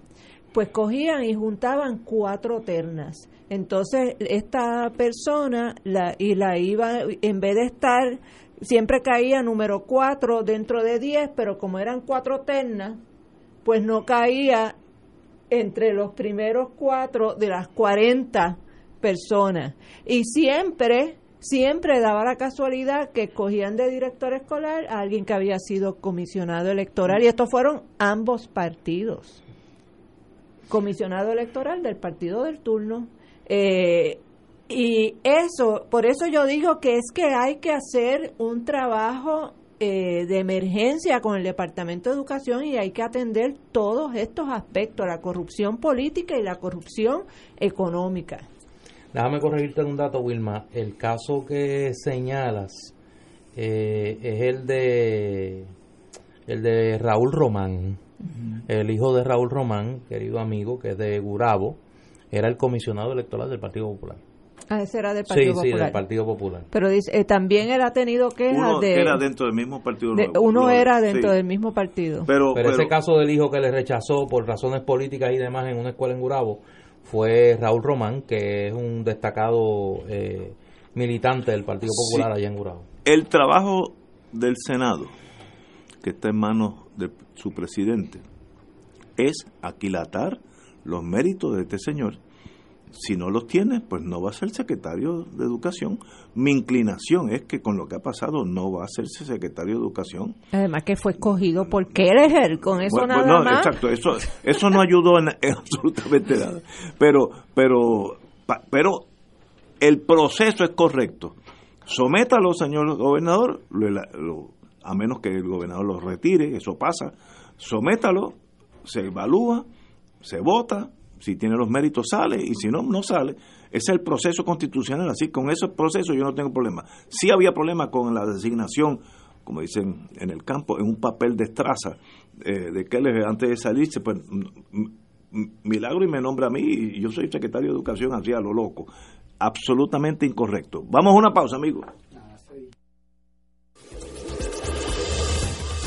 pues cogían y juntaban cuatro ternas. Entonces, esta persona la, y la iba, en vez de estar, siempre caía número cuatro dentro de diez, pero como eran cuatro ternas, pues no caía entre los primeros cuatro de las 40 personas. Y siempre, siempre daba la casualidad que escogían de director escolar a alguien que había sido comisionado electoral. Y estos fueron ambos partidos comisionado electoral del partido del turno. Eh, y eso, por eso yo digo que es que hay que hacer un trabajo eh, de emergencia con el Departamento de Educación y hay que atender todos estos aspectos, la corrupción política y la corrupción económica. Déjame corregirte un dato, Wilma. El caso que señalas eh, es el de el de Raúl Román, el hijo de Raúl Román, querido amigo, que es de Gurabo, era el comisionado electoral del Partido Popular. Ah, ese era del Sí, Partido sí, Popular. del Partido Popular. Pero dice, eh, también él ha tenido quejas Uno de, era dentro del mismo partido. de- uno era dentro sí. del mismo partido. Pero, Pero, ese caso del hijo que le rechazó por razones políticas y demás en una escuela en Gurabo fue Raúl Román, que es un destacado eh, militante del Partido Sí. Popular allá en Gurabo. el trabajo del Senado, que está en manos de su presidente, es aquilatar los méritos de este señor. Si no los tiene, pues no va a ser secretario de Educación. Mi inclinación es que con lo que ha pasado no va a hacerse secretario de Educación. Además que fue escogido es él, con eso Bueno, nada no, más. Exacto, eso, eso no ayudó en, en absolutamente nada. Pero, pero, pero el proceso es correcto. Sométalo, señor gobernador, lo- lo- a menos que el gobernador lo retire, eso pasa. Sométalo, se evalúa, se vota, si tiene los méritos sale y si no, no sale. Es el proceso constitucional, así con ese proceso yo no tengo problema. Sí había problema con la designación, como dicen en el campo, en un papel de estraza eh, de que antes de salirse, pues m- m- milagro y me nombra a mí y yo soy secretario de Educación así a lo loco. Absolutamente incorrecto. Vamos a una pausa, amigos.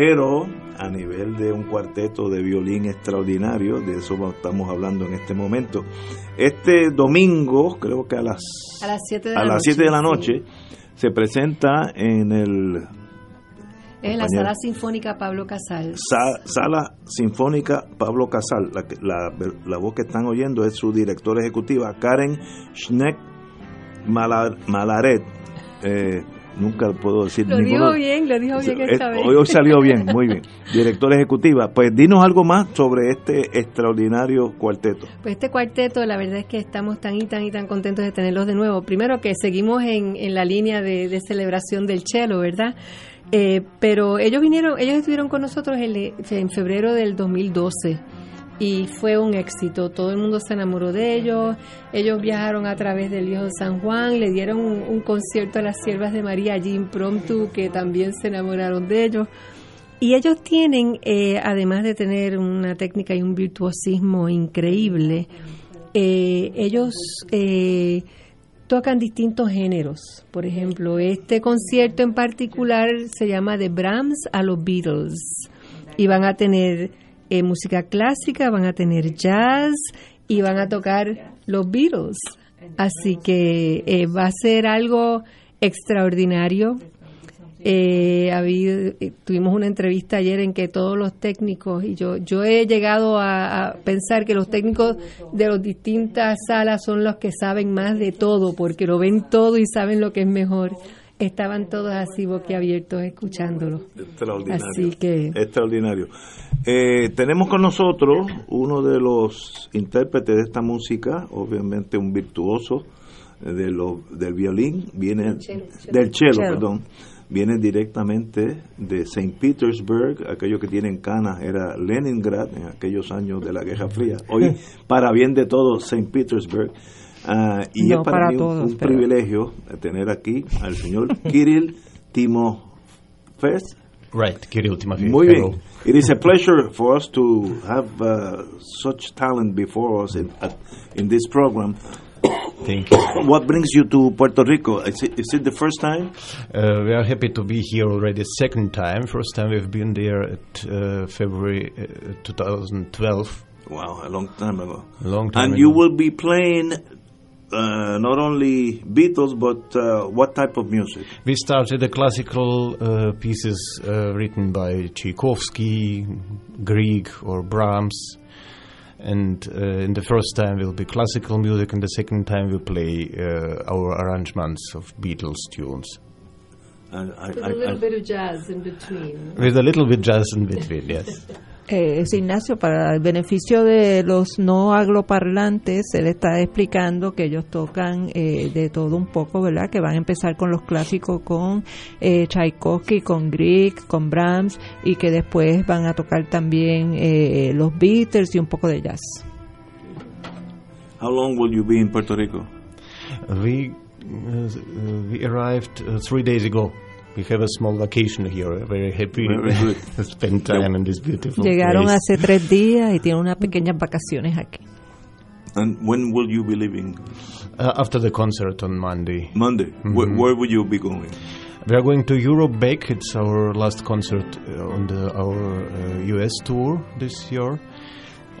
Pero a nivel de un cuarteto de violín extraordinario, de eso estamos hablando en este momento. Este domingo, creo que a las, a las 7 de, a la, las noche, 7 de la noche, se presenta en el es la Sala Sinfónica Pablo Casal. Sa Sala Sinfónica Pablo Casal. La, la, la, voz que están oyendo es su directora ejecutiva, Karen Schneck Malar, Malaret. Eh, nunca puedo decir Lo dijo bien, lo dijo bien esta vez. Hoy, hoy salió bien, muy bien. Directora ejecutiva. Pues dinos algo más sobre este extraordinario cuarteto. Pues este cuarteto, la verdad es que estamos tan y tan y tan contentos de tenerlos de nuevo. Primero que seguimos en, en la línea de, de celebración del cello, ¿verdad? Eh, pero ellos vinieron, ellos estuvieron con nosotros en, en, febrero del 2012 y fue un éxito. Todo el mundo se enamoró de ellos. Ellos viajaron a través del viejo San Juan, le dieron un, concierto a las siervas de María allí impromptu que también se enamoraron de ellos. Y ellos tienen, eh, además de tener una técnica y un virtuosismo increíble, eh, ellos eh, tocan distintos géneros. Por ejemplo, este concierto en particular se llama The Brahms a los Beatles. Y van a tener eh, música clásica, van a tener jazz y van a tocar los Beatles. Así que eh, va a ser algo extraordinario. Eh, habido, tuvimos una entrevista ayer en que todos los técnicos, y yo, yo he llegado a, a, pensar que los técnicos de las distintas salas son los que saben más de todo, porque lo ven todo y saben lo que es mejor. Estaban todos así boquiabiertos escuchándolo. Extraordinario. Así que. Extraordinario. Eh, tenemos con nosotros uno de los intérpretes de esta música, obviamente un virtuoso de lo, del violín, viene Del cello, del cello, perdón, viene directamente de St. Petersburg, aquello que tienen canas era Leningrad en aquellos años de la Guerra Fría. Hoy, para bien de todo, St. Petersburg. Ah, y No es para, para mí un- todos, un, pero- privilegio tener aquí al señor Kirill Timofeev. Right, Kirill Timofeev. Muy Hello. bien. It is a pleasure for us to have uh, such talent before us in, at, in this program. Thank you. What brings you to Puerto Rico? Is it, is it the first time? Uh, we are happy to be here already second time. First time we've been there at uh, February uh, 2012. Wow, a long time ago. A long time and you will be playing uh, not only Beatles, but uh, what type of music? We started the classical uh, pieces uh, written by Tchaikovsky, Grieg, or Brahms. And uh, in the first time will be classical music, and the second time we'll play uh, our arrangements of Beatles tunes. And I, With I- a little I- bit of jazz in between. With a little bit jazz in between, yes. Eh, es Ignacio, para el beneficio de los no agloparlantes, él está explicando que ellos tocan eh, de todo un poco, ¿verdad? Que van a empezar con los clásicos con eh, Tchaikovsky, con Grieg, con Brahms y que después van a tocar también eh, los Beatles y un poco de jazz. how long will you be in Puerto Rico? We uh, we arrived uh, three days ago. We have a small vacation here. Very happy Very good. to spend time in this beautiful Llegaron place. hace tres días y tienen unas pequeñas vacaciones aquí. And when will you be leaving? Uh, after the concert on Monday. Monday. Where, where will you be going? We are going to Europe back. It's our last concert uh, on the, our uh, US tour this year.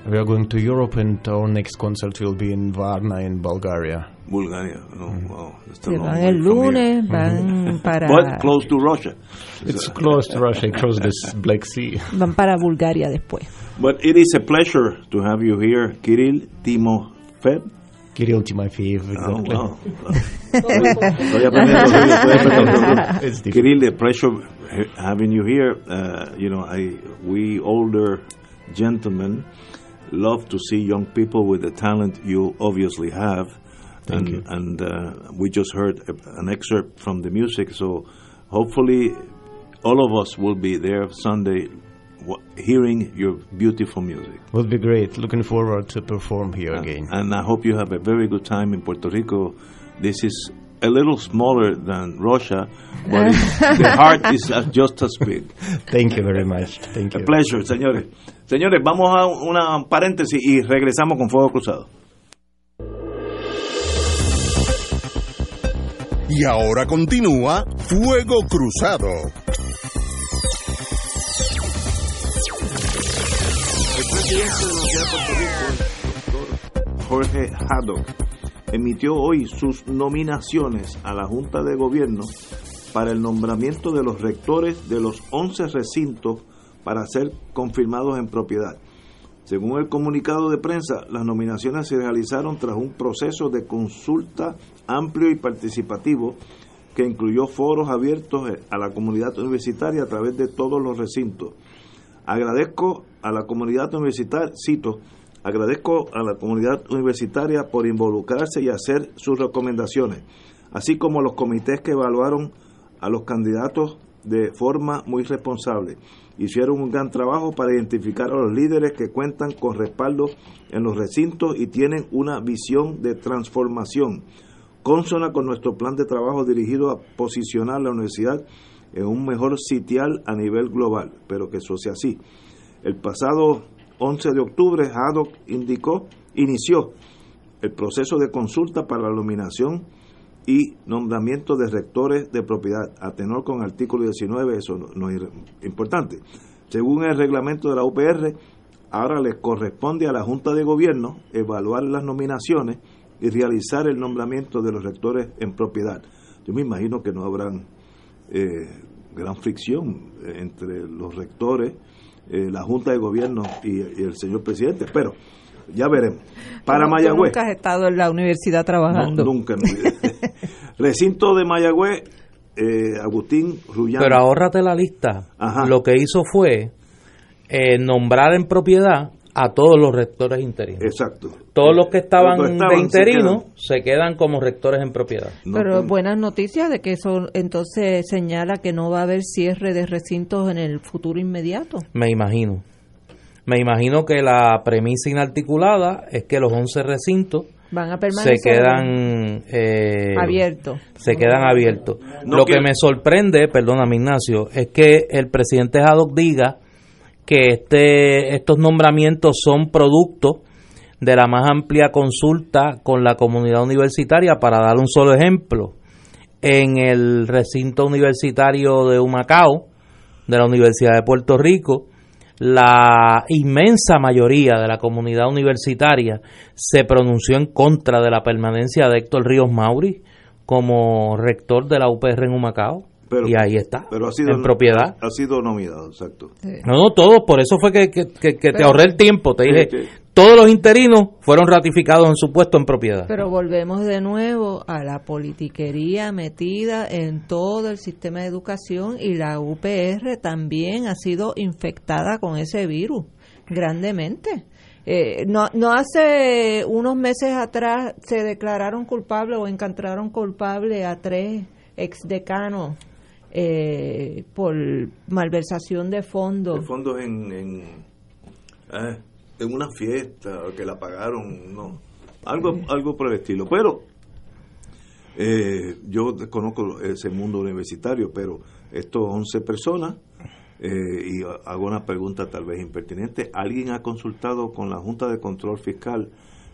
We are going to Europe, and our next concert will be in Varna in Bulgaria. Bulgaria. Oh, wow. That's a long van way el from here. lunes, van para But close to Russia. It's close to Russia, across this Black Sea. van para Bulgaria después. But it is a pleasure to have you here, Kirill Timofev. Kirill Timofeev, Oh, exactly. wow. Estoy aprendiendo ruso, estoy aprendiendo ruso. It's difficult. Kirill, the pleasure having you here. Uh, you know, I we older gentlemen love to see young people with the talent you obviously have. Thank and, you. And uh, we just heard a, an excerpt from the music, so hopefully all of us will be there Sunday w- hearing your beautiful music. Will be great. Looking forward to perform here again. And I hope you have a very good time in Puerto Rico. This is a little smaller than Russia, but the heart is just as big. Thank you very much. Thank you. A pleasure, señores. Señores, vamos a una paréntesis y regresamos con Fuego Cruzado. Y ahora continúa Fuego Cruzado. El presidente de la Universidad Pontificia, Doctor Jorge Haddock emitió hoy sus nominaciones a la Junta de Gobierno para el nombramiento de los rectores de los 11 recintos para ser confirmados en propiedad. Según el comunicado de prensa, las nominaciones se realizaron tras un proceso de consulta amplio y participativo que incluyó foros abiertos a la comunidad universitaria a través de todos los recintos. Agradezco a la comunidad universitaria, cito, agradezco a la comunidad universitaria por involucrarse y hacer sus recomendaciones, así como los comités que evaluaron a los candidatos de forma muy responsable. Hicieron un gran trabajo para identificar a los líderes que cuentan con respaldo en los recintos y tienen una visión de transformación consona con nuestro plan de trabajo dirigido a posicionar la universidad en un mejor sitial a nivel global, pero que eso sea así. El pasado 11 de octubre, Haddock indicó, inició el proceso de consulta para la nominación y nombramiento de rectores de propiedad, a tenor con artículo 19, eso no, es importante. Según el reglamento de la UPR, ahora le corresponde a la Junta de Gobierno evaluar las nominaciones y realizar el nombramiento de los rectores en propiedad. Yo me imagino que no habrán eh, gran fricción entre los rectores, eh, la Junta de Gobierno y, el señor presidente, pero ya veremos. Para Mayagüez. nunca has estado en la universidad trabajando. nunca. Recinto de Mayagüez, eh, Agustín Rullán. Pero ahórrate la lista. Lo que hizo fue nombrar en propiedad a todos los rectores interinos. Exacto. Todos los que estaban, de interino se quedan. como rectores en propiedad. Pero buenas noticias de que eso entonces señala que no va a haber cierre de recintos en el futuro inmediato. Me imagino. Me imagino que la premisa inarticulada es que los 11 recintos van a permanecer se quedan eh, abiertos. Se quedan abiertos. Lo que me sorprende, perdóname Ignacio, es que el presidente Haddock diga que este, estos nombramientos son producto de la más amplia consulta con la comunidad universitaria. Para dar un solo ejemplo, en el recinto universitario de Humacao, de la Universidad de Puerto Rico, la inmensa mayoría de la comunidad universitaria se pronunció en contra de la permanencia de Héctor Ríos Mauri como rector de la UPR en Humacao y ahí está, pero ha sido, en propiedad. Ha sido nominado, exacto. No, no, todos, por eso fue que, te ahorré el tiempo, te dije, todos los interinos fueron ratificados en su puesto en propiedad. Pero volvemos de nuevo a la politiquería metida en todo el sistema de educación y la UPR también ha sido infectada con ese virus, grandemente. Eh, no, no hace unos meses atrás se declararon culpables o encontraron culpables a tres exdecanos eh, por malversación de fondos. De fondos en, en, eh, en, una fiesta que la pagaron, no. Algo, algo por el estilo. Pero eh, yo desconozco ese mundo universitario, pero estos 11 personas, eh, y hago una pregunta tal vez impertinente, ¿alguien ha consultado con la Junta de Control Fiscal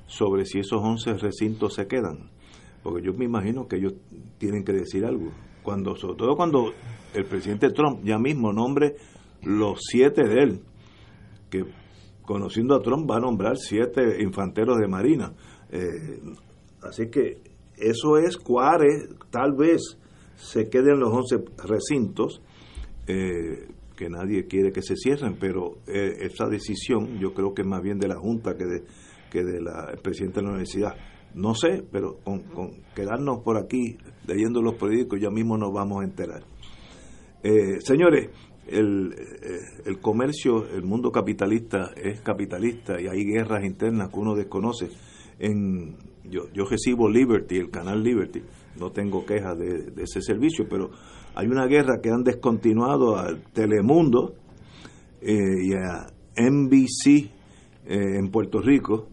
sobre si esos 11 recintos se quedan? Porque yo me imagino que ellos tienen que decir algo cuando sobre todo cuando el presidente Trump ya mismo nombre los siete de él, que conociendo a Trump va a nombrar siete infanteros de marina. Eh, así que eso es cuáles tal vez se queden los once recintos, eh, que nadie quiere que se cierren, pero eh, esa decisión yo creo que es más bien de la Junta que de, que de la, presidente de la universidad. No sé, pero con, quedarnos por aquí leyendo los periódicos ya mismo nos vamos a enterar. Señores, el, eh, el, comercio, el mundo capitalista es capitalista y hay guerras internas que uno desconoce. En, yo, yo recibo Liberty, el canal Liberty, no tengo quejas de, ese servicio, pero hay una guerra que han descontinuado al Telemundo eh, y a NBC en Puerto Rico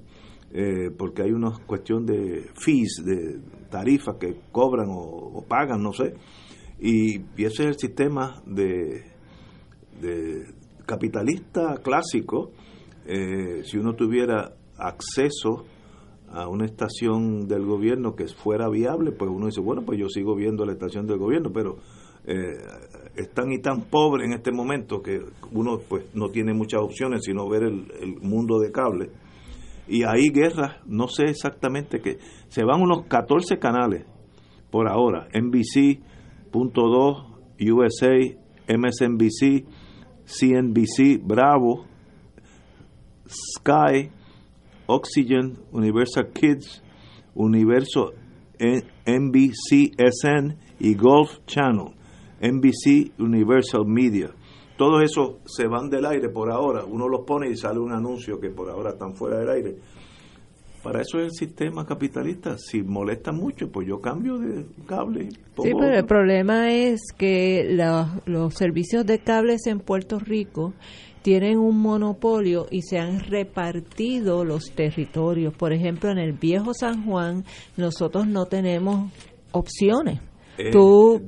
eh, porque hay una cuestión de fees, de tarifas que cobran o, pagan, no sé. Y, ese es el sistema de, capitalista clásico. Eh, si uno tuviera acceso a una estación del gobierno que fuera viable, pues uno dice, bueno, pues yo sigo viendo la estación del gobierno, pero eh, es tan y tan pobre en este momento que uno pues no tiene muchas opciones sino ver el, el mundo de cable. Y hay guerras, no sé exactamente qué, se van unos 14 canales por ahora, NBC, punto 2, USA, MSNBC, CNBC, Bravo, Sky, Oxygen, Universal Kids, Universo NBCSN y Golf Channel, NBC Universal Media. Todos esos se van del aire por ahora. Uno los pone y sale un anuncio que por ahora están fuera del aire. Para eso es el sistema capitalista. Si molesta mucho, pues yo cambio de cable. Sí, pero el problema es que los servicios de cables en Puerto Rico tienen un monopolio y se han repartido los territorios. Por ejemplo, en el viejo San Juan nosotros no tenemos opciones. Eh, tú,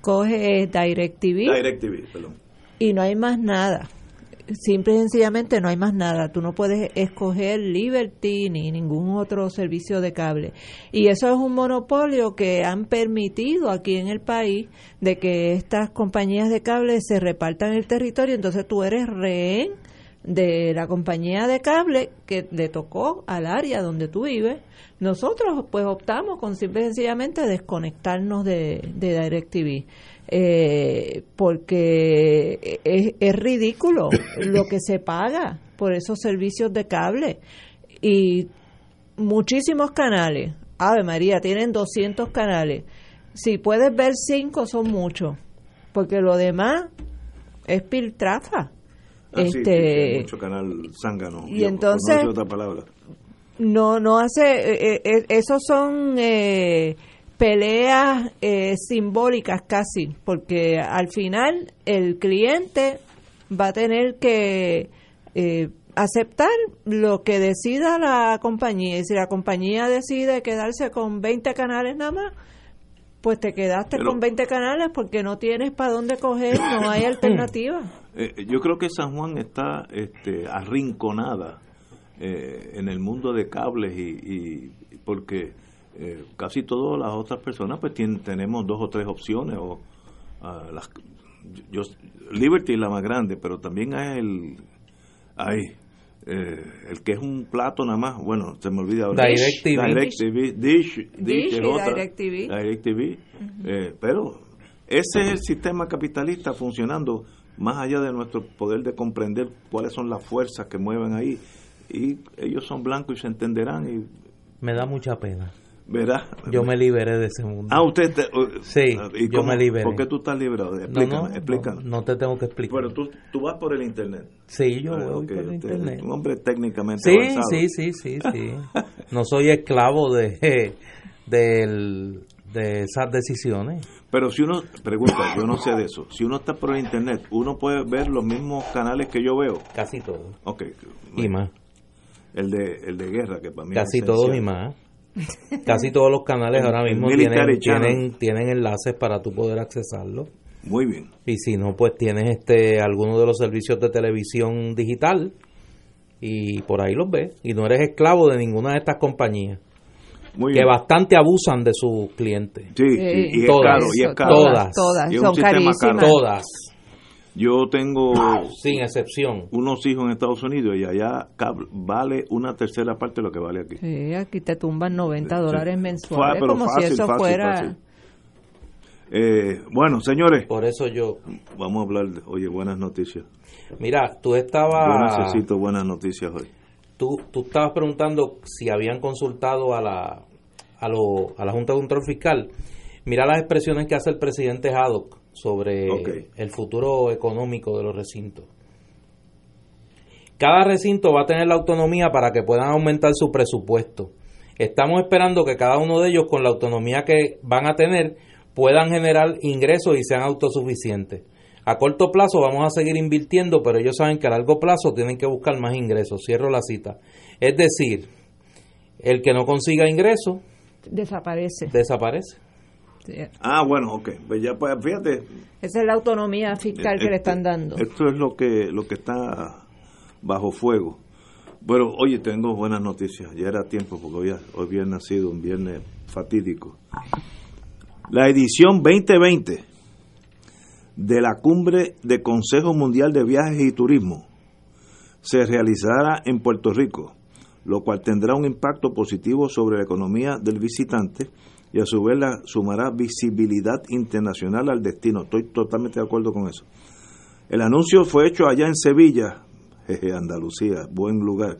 coges DirecTV DirecTV, perdón. y no hay más nada. Simple y sencillamente no hay más nada. Tú no puedes escoger Liberty ni ningún otro servicio de cable. Y eso es un monopolio que han permitido aquí en el país de que estas compañías de cable se repartan el territorio. Entonces tú eres rehén de la compañía de cable que le tocó al área donde tú vives. Nosotros pues optamos con simple y sencillamente desconectarnos de, de DirecTV. Eh, porque es, es ridículo lo que se paga por esos servicios de cable y muchísimos canales. Ave María, tienen 200 canales. Si puedes ver 5 son muchos, porque lo demás es piltrafa. Ah, este, sí, mucho canal zángano. y yo, entonces- no no hace eh, eh, esos son eh, peleas eh, simbólicas casi porque al final el cliente va a tener que eh, aceptar lo que decida la compañía. Y si la compañía decide quedarse con 20 canales nada más pues te quedaste Pero- con 20 canales porque no tienes para dónde coger no hay alternativa. Eh, yo creo que San Juan está este, arrinconada eh, en el mundo de cables y, y- porque eh, casi todas las otras personas pues tienen, tenemos dos o tres opciones o ah, las yo Liberty es la más grande pero también hay el hay eh, el que es un plato nada más bueno se me olvida ahora DirecTV. DirecTV Dish, Dish, Dish es y otra. DirecTV. DirecTV. Eh, pero ese es el sistema capitalista funcionando más allá de nuestro poder de comprender cuáles son las fuerzas que mueven ahí. Y ellos son blancos y se entenderán y Me da mucha pena. Verá. Yo me liberé de ese mundo. Ah, usted. te- uh, Sí, ¿y yo me liberé. ¿Por qué tú estás liberado? Explícame, no, no, no te tengo que explicar. Pero tú, tú vas por el internet. sí, yo Ah, voy por usted internet. Un hombre técnicamente Sí, avanzado. sí, sí, sí, sí. No soy esclavo de, del- de esas decisiones. Pero si uno, pregunta, yo no sé de eso. Si uno está por el internet, uno puede ver los mismos canales que yo veo. Casi todo. Ok. Y más. El de, el de guerra, que para mí es Casi todos y más. Casi todos los canales ahora mismo tienen, tienen, tienen enlaces para tú poder accesarlo. Muy bien. Y si no, pues tienes este alguno de los servicios de televisión digital y por ahí los ves. Y no eres esclavo de ninguna de estas compañías Muy que bien. bastante abusan de sus clientes. Sí, y, y es Todas. caro, y es caro. Todas. todas Y es un son carísimas caro. Todas, Yo tengo sin excepción. unos hijos en Estados Unidos y allá vale una tercera parte de lo que vale aquí. Sí, aquí te tumban 90 dólares Sí. mensuales, pero como fácil, si eso fácil, fuera... fácil. Eh, bueno, señores, Por eso yo, vamos a hablar de, oye, buenas noticias. mira, tú Yo estabas, necesito buenas noticias hoy. tú, tú estabas preguntando si habían consultado a la, a, lo, a la Junta de Control Fiscal. Mira las expresiones que hace el presidente Haddock sobre el futuro económico de los recintos. Cada recinto va a tener la autonomía para que puedan aumentar su presupuesto. Estamos esperando que cada uno de ellos, con la autonomía que van a tener, puedan generar ingresos y sean autosuficientes. A corto plazo vamos a seguir invirtiendo, pero ellos saben que a largo plazo tienen que buscar más ingresos. Cierro la cita. Es decir, el que no consiga ingresos Desaparece. desaparece. Sí. Ah, bueno, ok. Pues ya, pues fíjate. Esa es la autonomía fiscal que le están dando. Esto es lo que, lo que está bajo fuego. Pero, oye, tengo buenas noticias. Ya era tiempo porque hoy, hoy viernes ha sido un viernes fatídico. La edición 2020 de la cumbre de Consejo Mundial de Viajes y Turismo se realizará en Puerto Rico, lo cual tendrá un impacto positivo sobre la economía del visitante y a su vez la sumará visibilidad internacional al destino. Estoy totalmente de acuerdo con eso. El anuncio fue hecho allá en Sevilla, jeje, Andalucía, buen lugar,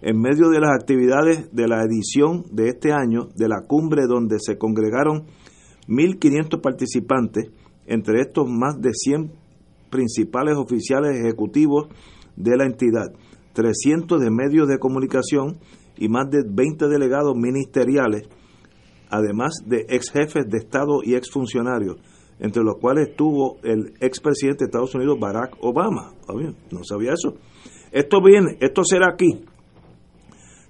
en medio de las actividades de la edición de este año de la cumbre donde se congregaron 1.500 participantes, entre estos más de 100 principales oficiales ejecutivos de la entidad, 300 de medios de comunicación y más de 20 delegados ministeriales, además de ex jefes de Estado y ex funcionarios, entre los cuales estuvo el expresidente de Estados Unidos Barack Obama. No sabía eso. Esto viene, esto será aquí,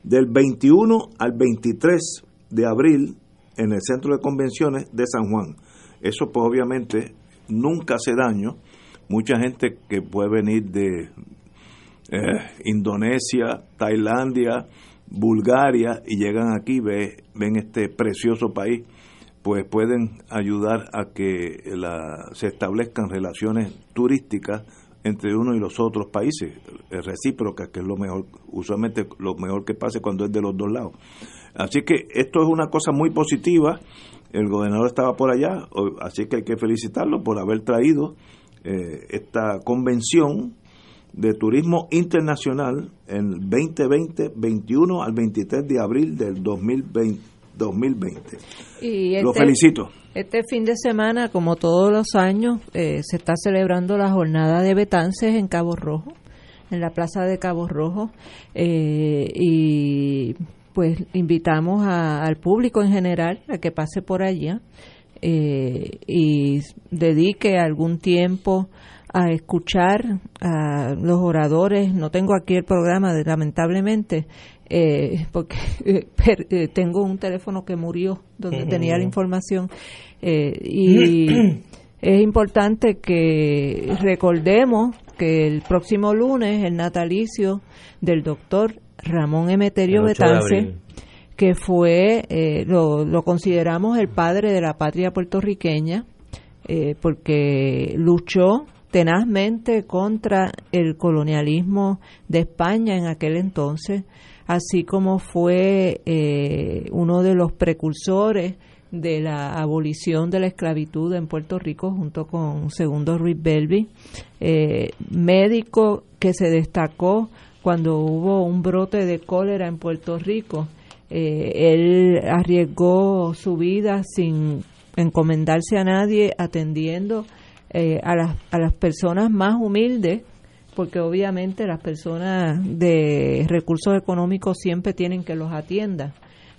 del 21 al 23 de abril en el Centro de Convenciones de San Juan. Eso pues obviamente nunca hace daño. Mucha gente que puede venir de eh, Indonesia, Tailandia, Bulgaria y llegan aquí, ve, ven este precioso país, pues pueden ayudar a que se establezcan relaciones turísticas entre uno y los otros países, recíprocas, que es lo mejor, usualmente lo mejor que pase cuando es de los dos lados. Así que esto es una cosa muy positiva. El gobernador estaba por allá, así que hay que felicitarlo por haber traído eh, esta convención de turismo internacional en 2020, 21 al 23 de abril del 2020. 2020. Y Lo este felicito. Este fin de semana, como todos los años, eh, se está celebrando la jornada de Betances en Cabo Rojo, en la plaza de Cabo Rojo. Eh, y pues invitamos al público en general a que pase por allá eh, y dedique algún tiempo a escuchar a los oradores. No tengo aquí el programa, lamentablemente, eh, porque eh, tengo un teléfono que murió donde tenía la información. y es importante que recordemos que el próximo lunes, el natalicio del doctor Ramón Emeterio Betance, que fue, eh, lo, lo, consideramos el padre de la patria puertorriqueña, eh, porque luchó tenazmente contra el colonialismo de España en aquel entonces, así como fue eh, uno de los precursores de la abolición de la esclavitud en Puerto Rico junto con segundo Ruiz Belvi, médico que se destacó cuando hubo un brote de cólera en Puerto Rico, eh, él arriesgó su vida sin encomendarse a nadie, atendiendo eh, a, las, a las personas más humildes, porque obviamente las personas de recursos económicos siempre tienen que los atienda.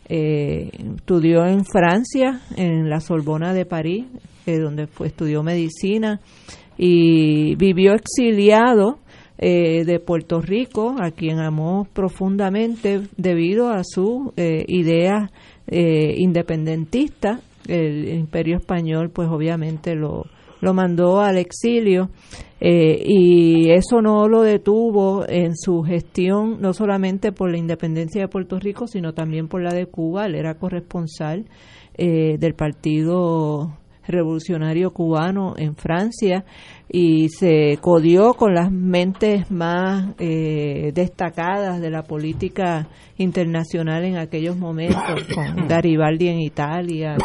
Eh, estudió en Francia, en la Sorbona de París, donde fue, estudió medicina y vivió exiliado eh, de Puerto Rico, a quien amó profundamente debido a su eh, idea eh, independentista. El imperio español, pues obviamente lo, lo mandó al exilio y eso no lo detuvo en su gestión, no solamente por la independencia de Puerto Rico, sino también por la de Cuba. Él era corresponsal del Partido Revolucionario Cubano en Francia y se codió con las mentes más eh, destacadas de la política internacional en aquellos momentos, con Garibaldi en Italia,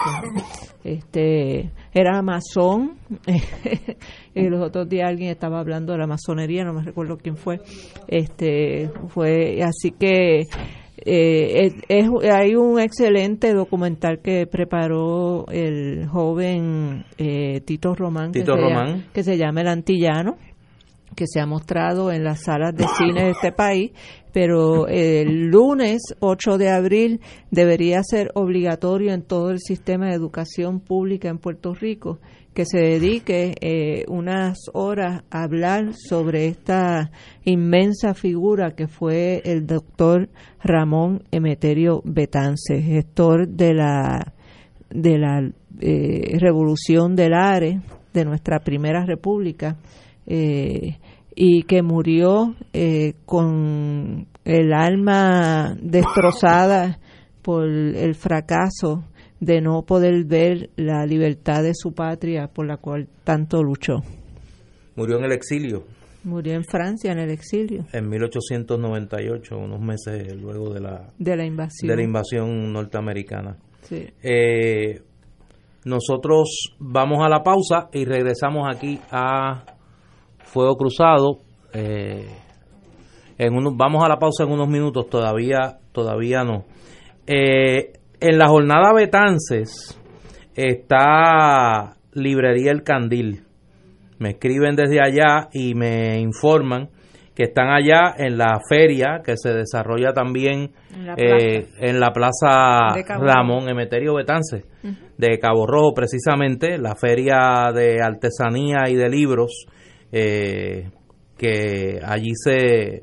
este era masón, y los otros días alguien estaba hablando de la masonería, no me recuerdo quién fue, este fue así que eh, es, hay un excelente documental que preparó el joven eh, Tito Román, que, Se que se llama El Antillano, que se ha mostrado en las salas de cine de este país, pero el lunes 8 de abril debería ser obligatorio en todo el sistema de educación pública en Puerto Rico que se dedique eh, unas horas a hablar sobre esta inmensa figura que fue el doctor Ramón Emeterio Betance, gestor de la de la eh, revolución del ARE de nuestra primera república eh, y que murió con el alma destrozada por el fracaso de no poder ver la libertad de su patria por la cual tanto luchó. murió en el exilio. Murió en Francia, en el exilio. En 1898, unos meses luego de la, de la invasión, de la invasión norteamericana. Sí. Eh, nosotros vamos a la pausa y regresamos aquí a Fuego Cruzado. Eh, en unos, vamos a la pausa en unos minutos, todavía, todavía no. Eh, en la jornada Betances está Librería El Candil. Me escriben desde allá y me informan que están allá en la feria que se desarrolla también En la eh, en la plaza De Cabo Ramón Emeterio Betance de Cabo Rojo precisamente la feria de artesanía y de libros eh, que allí se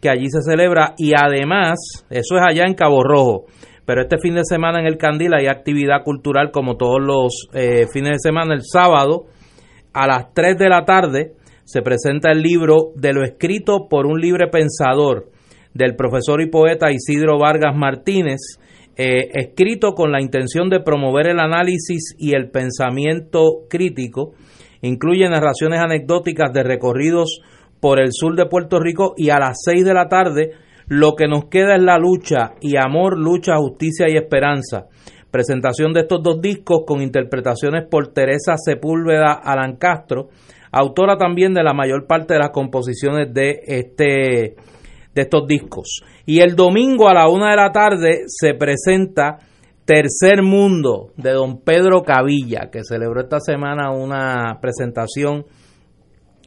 que allí se celebra. Y además eso es allá en Cabo Rojo pero este fin de semana en el Candil hay actividad cultural como todos los eh, fines de semana el sábado a las 3 de la tarde se presenta el libro de lo escrito por un libre pensador del profesor y poeta Isidro Vargas Martínez, eh, escrito con la intención de promover el análisis y el pensamiento crítico. Incluye narraciones anecdóticas de recorridos por el sur de Puerto Rico y a las 6 de la tarde lo que nos queda es la lucha y amor, lucha, justicia y esperanza. Presentación de estos dos discos con interpretaciones por Teresa Sepúlveda Alan Castro, autora también de la mayor parte de las composiciones de este de estos discos. Y el domingo a la una de la tarde se presenta Tercer Mundo de don Pedro Cavilla, que celebró esta semana una presentación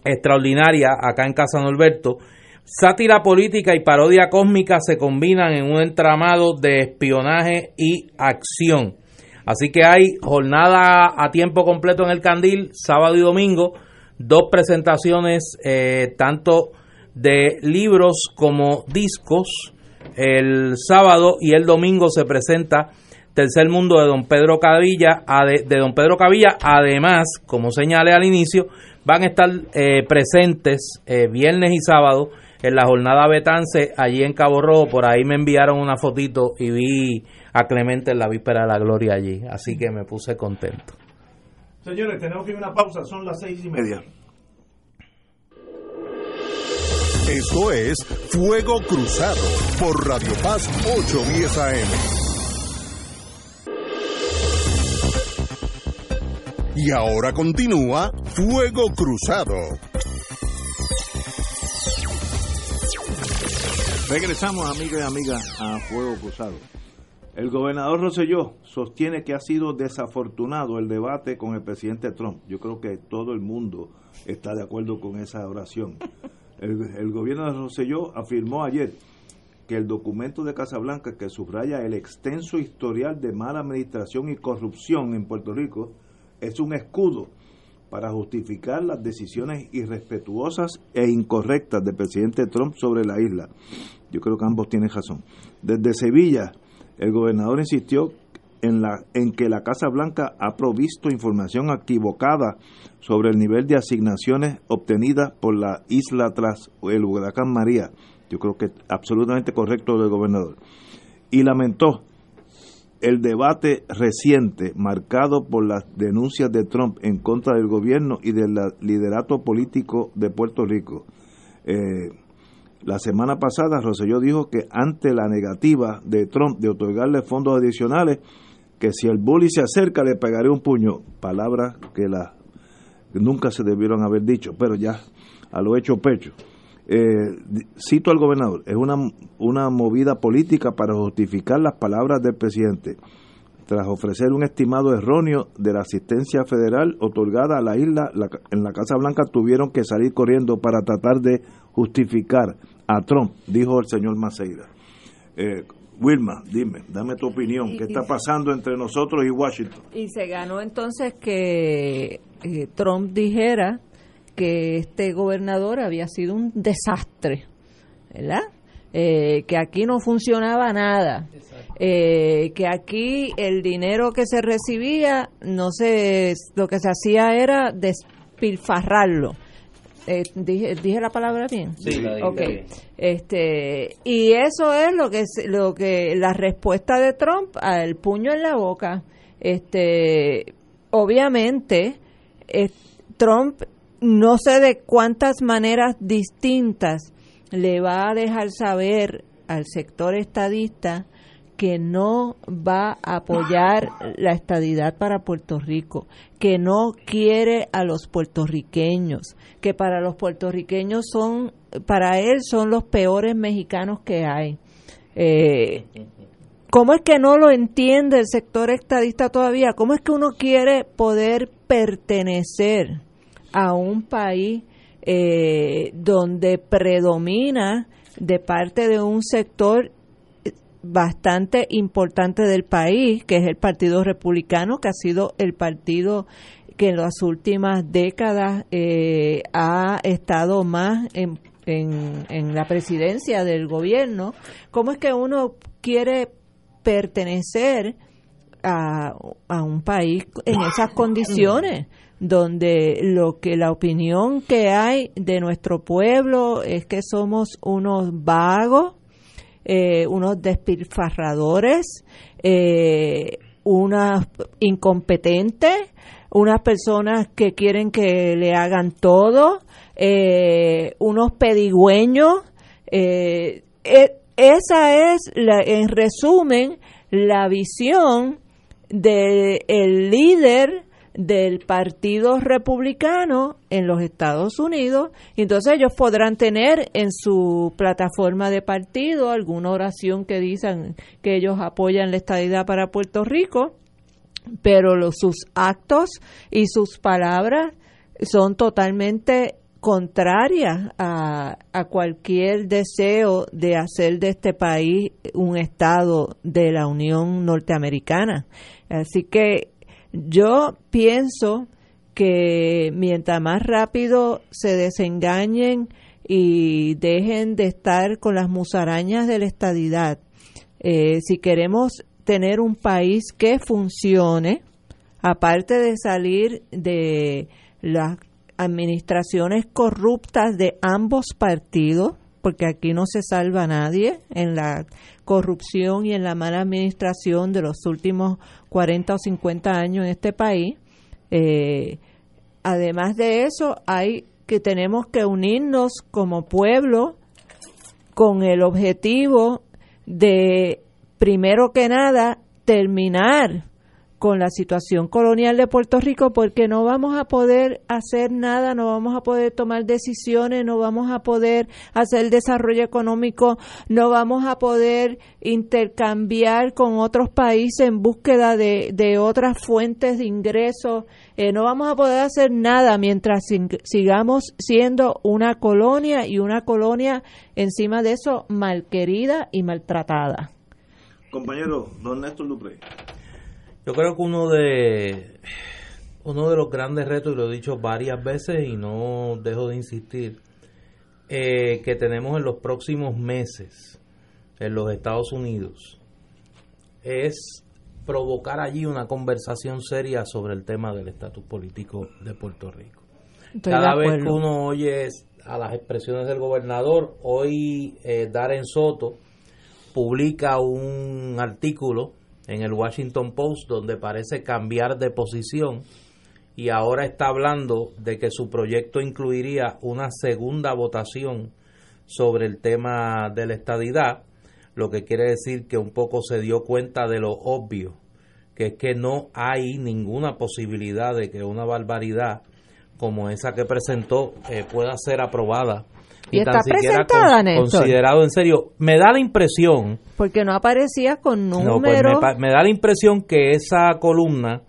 extraordinaria acá en Casa Norberto. Sátira política y parodia cósmica se combinan en un entramado de espionaje y acción. Así que hay jornada a tiempo completo en el Candil, sábado y domingo, dos presentaciones eh, tanto de libros como discos. El sábado y el domingo se presenta Tercer Mundo de Don Pedro Cavilla, de Don Pedro Cavilla. Además, como señalé al inicio, van a estar eh, presentes eh, viernes y sábado en la jornada Betance allí en Cabo Rojo. Por ahí me enviaron una fotito y vi a Clemente en la víspera de la gloria allí. Así que me puse contento. Señores, tenemos que ir a una pausa, son las seis y media. Esto es Fuego Cruzado por Radio Paz 810 AM. Y ahora continúa Fuego Cruzado. Regresamos, amigas y amigas, a Fuego Cruzado. El gobernador Rosselló sostiene que ha sido desafortunado el debate con el presidente Trump. Yo creo que todo el mundo está de acuerdo con esa oración. El, el gobierno de Rosselló afirmó ayer que el documento de Casablanca que subraya el extenso historial de mala administración y corrupción en Puerto Rico es un escudo para justificar las decisiones irrespetuosas e incorrectas del presidente Trump sobre la isla. Yo creo que ambos tienen razón. Desde Sevilla, el gobernador insistió en, la, en que la Casa Blanca ha provisto información equivocada sobre el nivel de asignaciones obtenidas por la isla tras el huracán María. Yo creo que es absolutamente correcto del gobernador. Y lamentó el debate reciente marcado por las denuncias de Trump en contra del gobierno y del liderato político de Puerto Rico. Eh, la semana pasada Rosselló dijo que ante la negativa de Trump de otorgarle fondos adicionales, que si el bully se acerca le pegaré un puño, palabras que, la, que nunca se debieron haber dicho, pero ya a lo hecho pecho. Eh, cito al gobernador, es una, una movida política para justificar las palabras del presidente, tras ofrecer un estimado erróneo de la asistencia federal otorgada a la isla, la, en la Casa Blanca tuvieron que salir corriendo para tratar de justificar a Trump, dijo el señor Maceira. Eh, Wilma, dime, dame tu opinión, ¿qué está pasando entre nosotros y Washington? Y se ganó entonces que eh, Trump dijera que este gobernador había sido un desastre, ¿verdad? Eh, que aquí no funcionaba nada, eh, que aquí el dinero que se recibía, no se, lo que se hacía era despilfarrarlo. Eh, dije, dije la palabra bien. Sí, la bien. Este y eso es lo que es- lo que la respuesta de Trump al puño en la boca. Este obviamente eh, Trump no sé de cuántas maneras distintas le va a dejar saber al sector estadista que no va a apoyar la estadidad para Puerto Rico, que no quiere a los puertorriqueños, que para los puertorriqueños son, para él son los peores mexicanos que hay. Eh, ¿Cómo es que no lo entiende el sector estadista todavía? ¿Cómo es que uno quiere poder pertenecer a un país eh, donde predomina de parte de un sector bastante importante del país, que es el Partido Republicano, que ha sido el partido que en las últimas décadas eh, ha estado más en, en, la presidencia del gobierno. ¿Cómo es que uno quiere pertenecer a, a un país en esas condiciones? Donde lo que la opinión que hay de nuestro pueblo es que somos unos vagos, eh, unos despilfarradores, eh, unas incompetentes, unas personas que quieren que le hagan todo, eh, unos pedigüeños. E, esa es, la, en resumen, la visión del líder del Partido Republicano en los Estados Unidos. Y entonces ellos podrán tener en su plataforma de partido alguna oración que dicen que ellos apoyan la estadidad para Puerto Rico, pero sus actos y sus palabras son totalmente contrarias a, a cualquier deseo de hacer de este país un estado de la Unión Norteamericana. Así que yo pienso que mientras más rápido se desengañen y dejen de estar con las musarañas de la estadidad, eh, si queremos tener un país que funcione, aparte de salir de las administraciones corruptas de ambos partidos, porque aquí no se salva nadie en la corrupción y en la mala administración de los últimos 40 o 50 años en este país. Eh, además de eso, hay que tenemos que unirnos como pueblo con el objetivo de, primero que nada, terminar con la situación colonial de Puerto Rico porque no vamos a poder hacer nada, no vamos a poder tomar decisiones, no vamos a poder hacer desarrollo económico, no vamos a poder intercambiar con otros países en búsqueda de, de otras fuentes de ingresos, eh, no vamos a poder hacer nada mientras sigamos siendo una colonia y una colonia encima de eso malquerida y maltratada. Compañero, don Néstor Dupré. Yo creo que uno de uno de los grandes retos, y lo he dicho varias veces y no dejo de insistir, eh, que tenemos en los próximos meses en los Estados Unidos es provocar allí una conversación seria sobre el tema del estatus político de Puerto Rico. Cada vez que uno oye a las expresiones del gobernador, hoy eh, Darren Soto publica un artículo en el Washington Post donde parece cambiar de posición y ahora está hablando de que su proyecto incluiría una segunda votación sobre el tema de la estadidad, lo que quiere decir que un poco se dio cuenta de lo obvio, que es que no hay ninguna posibilidad de que una barbaridad como esa que presentó eh, pueda ser aprobada y, está presentada, considerado en serio. Me da la impresión... Porque no aparecía con pues números... me, da la impresión que esa columna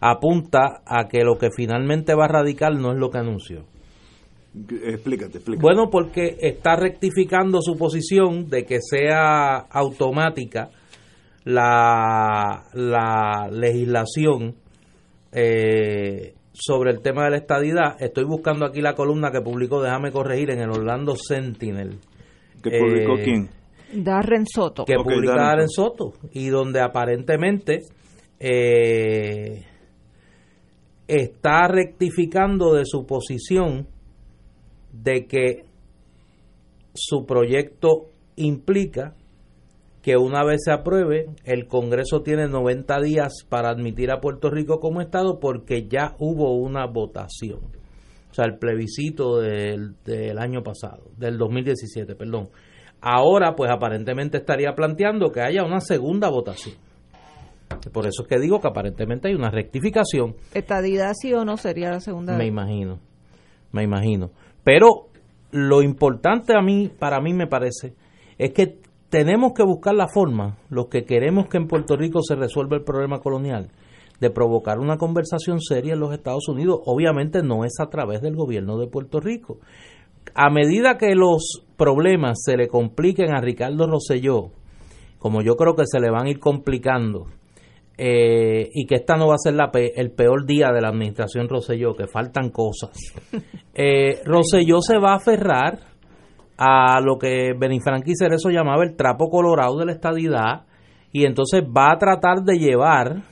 apunta a que lo que finalmente va a radical no es lo que anunció. Explícate, explícate. Bueno, porque está rectificando su posición de que sea automática la, la legislación eh, sobre el tema de la estadidad. Estoy buscando aquí la columna que publicó, déjame corregir, en el Orlando Sentinel. ¿Que publicó eh, quién? Darren Soto. Que publica Darren Soto. Y donde aparentemente eh, está rectificando de su posición de que su proyecto implica que una vez se apruebe, el Congreso tiene 90 días para admitir a Puerto Rico como Estado porque ya hubo una votación. o sea, el plebiscito del, del año pasado, del 2017, perdón. Ahora, pues aparentemente estaría planteando que haya una segunda votación. Por eso es que digo que aparentemente hay una rectificación. ¿Estadidad sí o no sería la segunda? Me imagino, me imagino. Pero lo importante a mí, para mí me parece, es que tenemos que buscar la forma, los que queremos que en Puerto Rico se resuelva el problema colonial, de provocar una conversación seria en los Estados Unidos. Obviamente no es a través del gobierno de Puerto Rico. A medida que los problemas se le compliquen a Ricardo Rosselló, como yo creo que se le van a ir complicando, eh, y que esta no va a ser el peor día de la administración Rosselló, que faltan cosas. Eh, Rosselló se va a aferrar a lo que Benifranqui Cerezo llamaba el trapo colorado de la estadidad y entonces va a tratar de llevar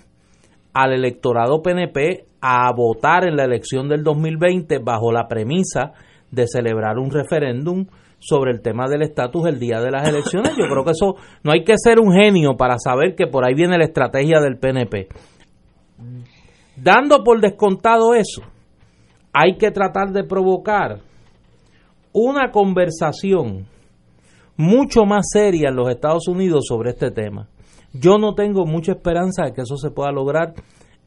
al electorado PNP a votar en la elección del 2020 bajo la premisa de celebrar un referéndum sobre el tema del estatus el día de las elecciones. Yo creo que eso no hay que ser un genio para saber que por ahí viene la estrategia del PNP. Dando por descontado eso, hay que tratar de provocar una conversación mucho más seria en los Estados Unidos sobre este tema. Yo no tengo mucha esperanza de que eso se pueda lograr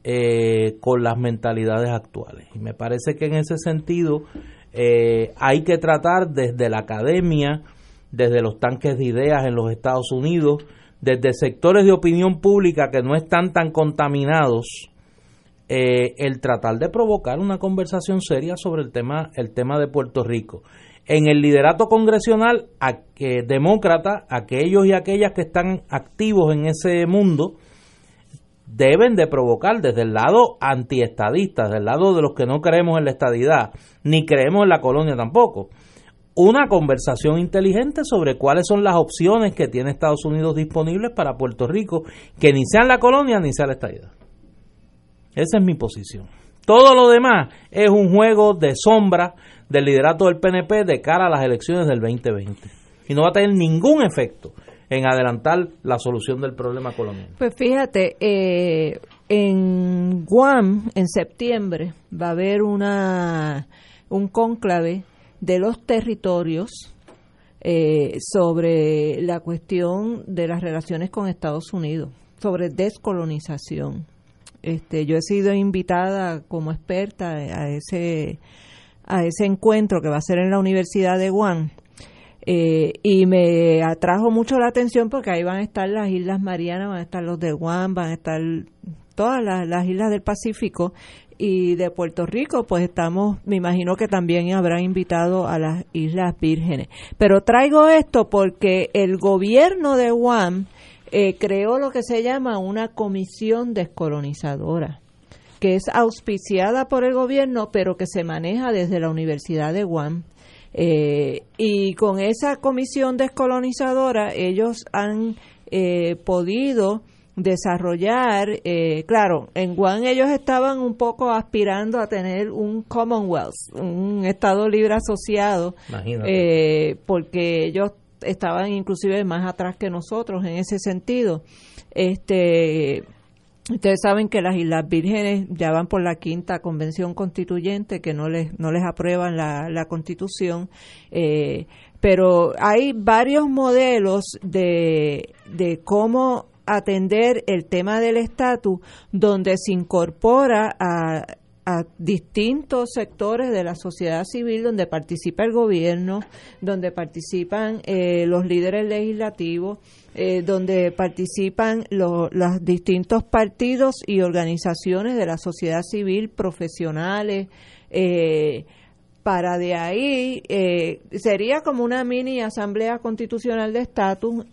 eh, con las mentalidades actuales. Y me parece que en ese sentido eh, hay que tratar desde la academia, desde los tanques de ideas en los Estados Unidos, desde sectores de opinión pública que no están tan contaminados, eh, el tratar de provocar una conversación seria sobre el tema, el tema de Puerto Rico. En el liderato congresional, a demócrata, aquellos y aquellas que están activos en ese mundo, deben de provocar desde el lado antiestadista, desde el lado de los que no creemos en la estadidad, ni creemos en la colonia tampoco, una conversación inteligente sobre cuáles son las opciones que tiene Estados Unidos disponibles para Puerto Rico, que ni sean la colonia ni sea la estadidad. Esa es mi posición. Todo lo demás es un juego de sombra del liderato del PNP de cara a las elecciones del 2020. Y no va a tener ningún efecto en adelantar la solución del problema colonial. Pues fíjate, eh, en Guam, en septiembre, va a haber una un cónclave de los territorios eh, sobre la cuestión de las relaciones con Estados Unidos, sobre descolonización. Este, yo he sido invitada como experta a ese a ese encuentro que va a ser en la Universidad de Guam eh, y me atrajo mucho la atención porque ahí van a estar las Islas Marianas, van a estar los de Guam, van a estar todas las, islas del Pacífico y de Puerto Rico, pues estamos, me imagino que también habrán invitado a las Islas Vírgenes. Pero traigo esto porque el gobierno de Guam eh, creó lo que se llama una comisión descolonizadora que es auspiciada por el gobierno, pero que se maneja desde la Universidad de Guam. Eh, y con esa comisión descolonizadora ellos han eh, podido desarrollar, eh, claro, en Guam ellos estaban un poco aspirando a tener un Commonwealth, un Estado libre asociado, porque ellos estaban inclusive más atrás que nosotros en ese sentido. Este, Ustedes saben que las Islas Vírgenes ya van por la quinta convención constituyente que no les no les aprueban la, la constitución, eh, pero hay varios modelos de, de cómo atender el tema del estatus donde se incorpora a, a distintos sectores de la sociedad civil donde participa el gobierno, donde participan eh, los líderes legislativos, eh, donde participan los distintos partidos y organizaciones de la sociedad civil, profesionales, eh, para de ahí eh, sería como una mini asamblea constitucional de estatus.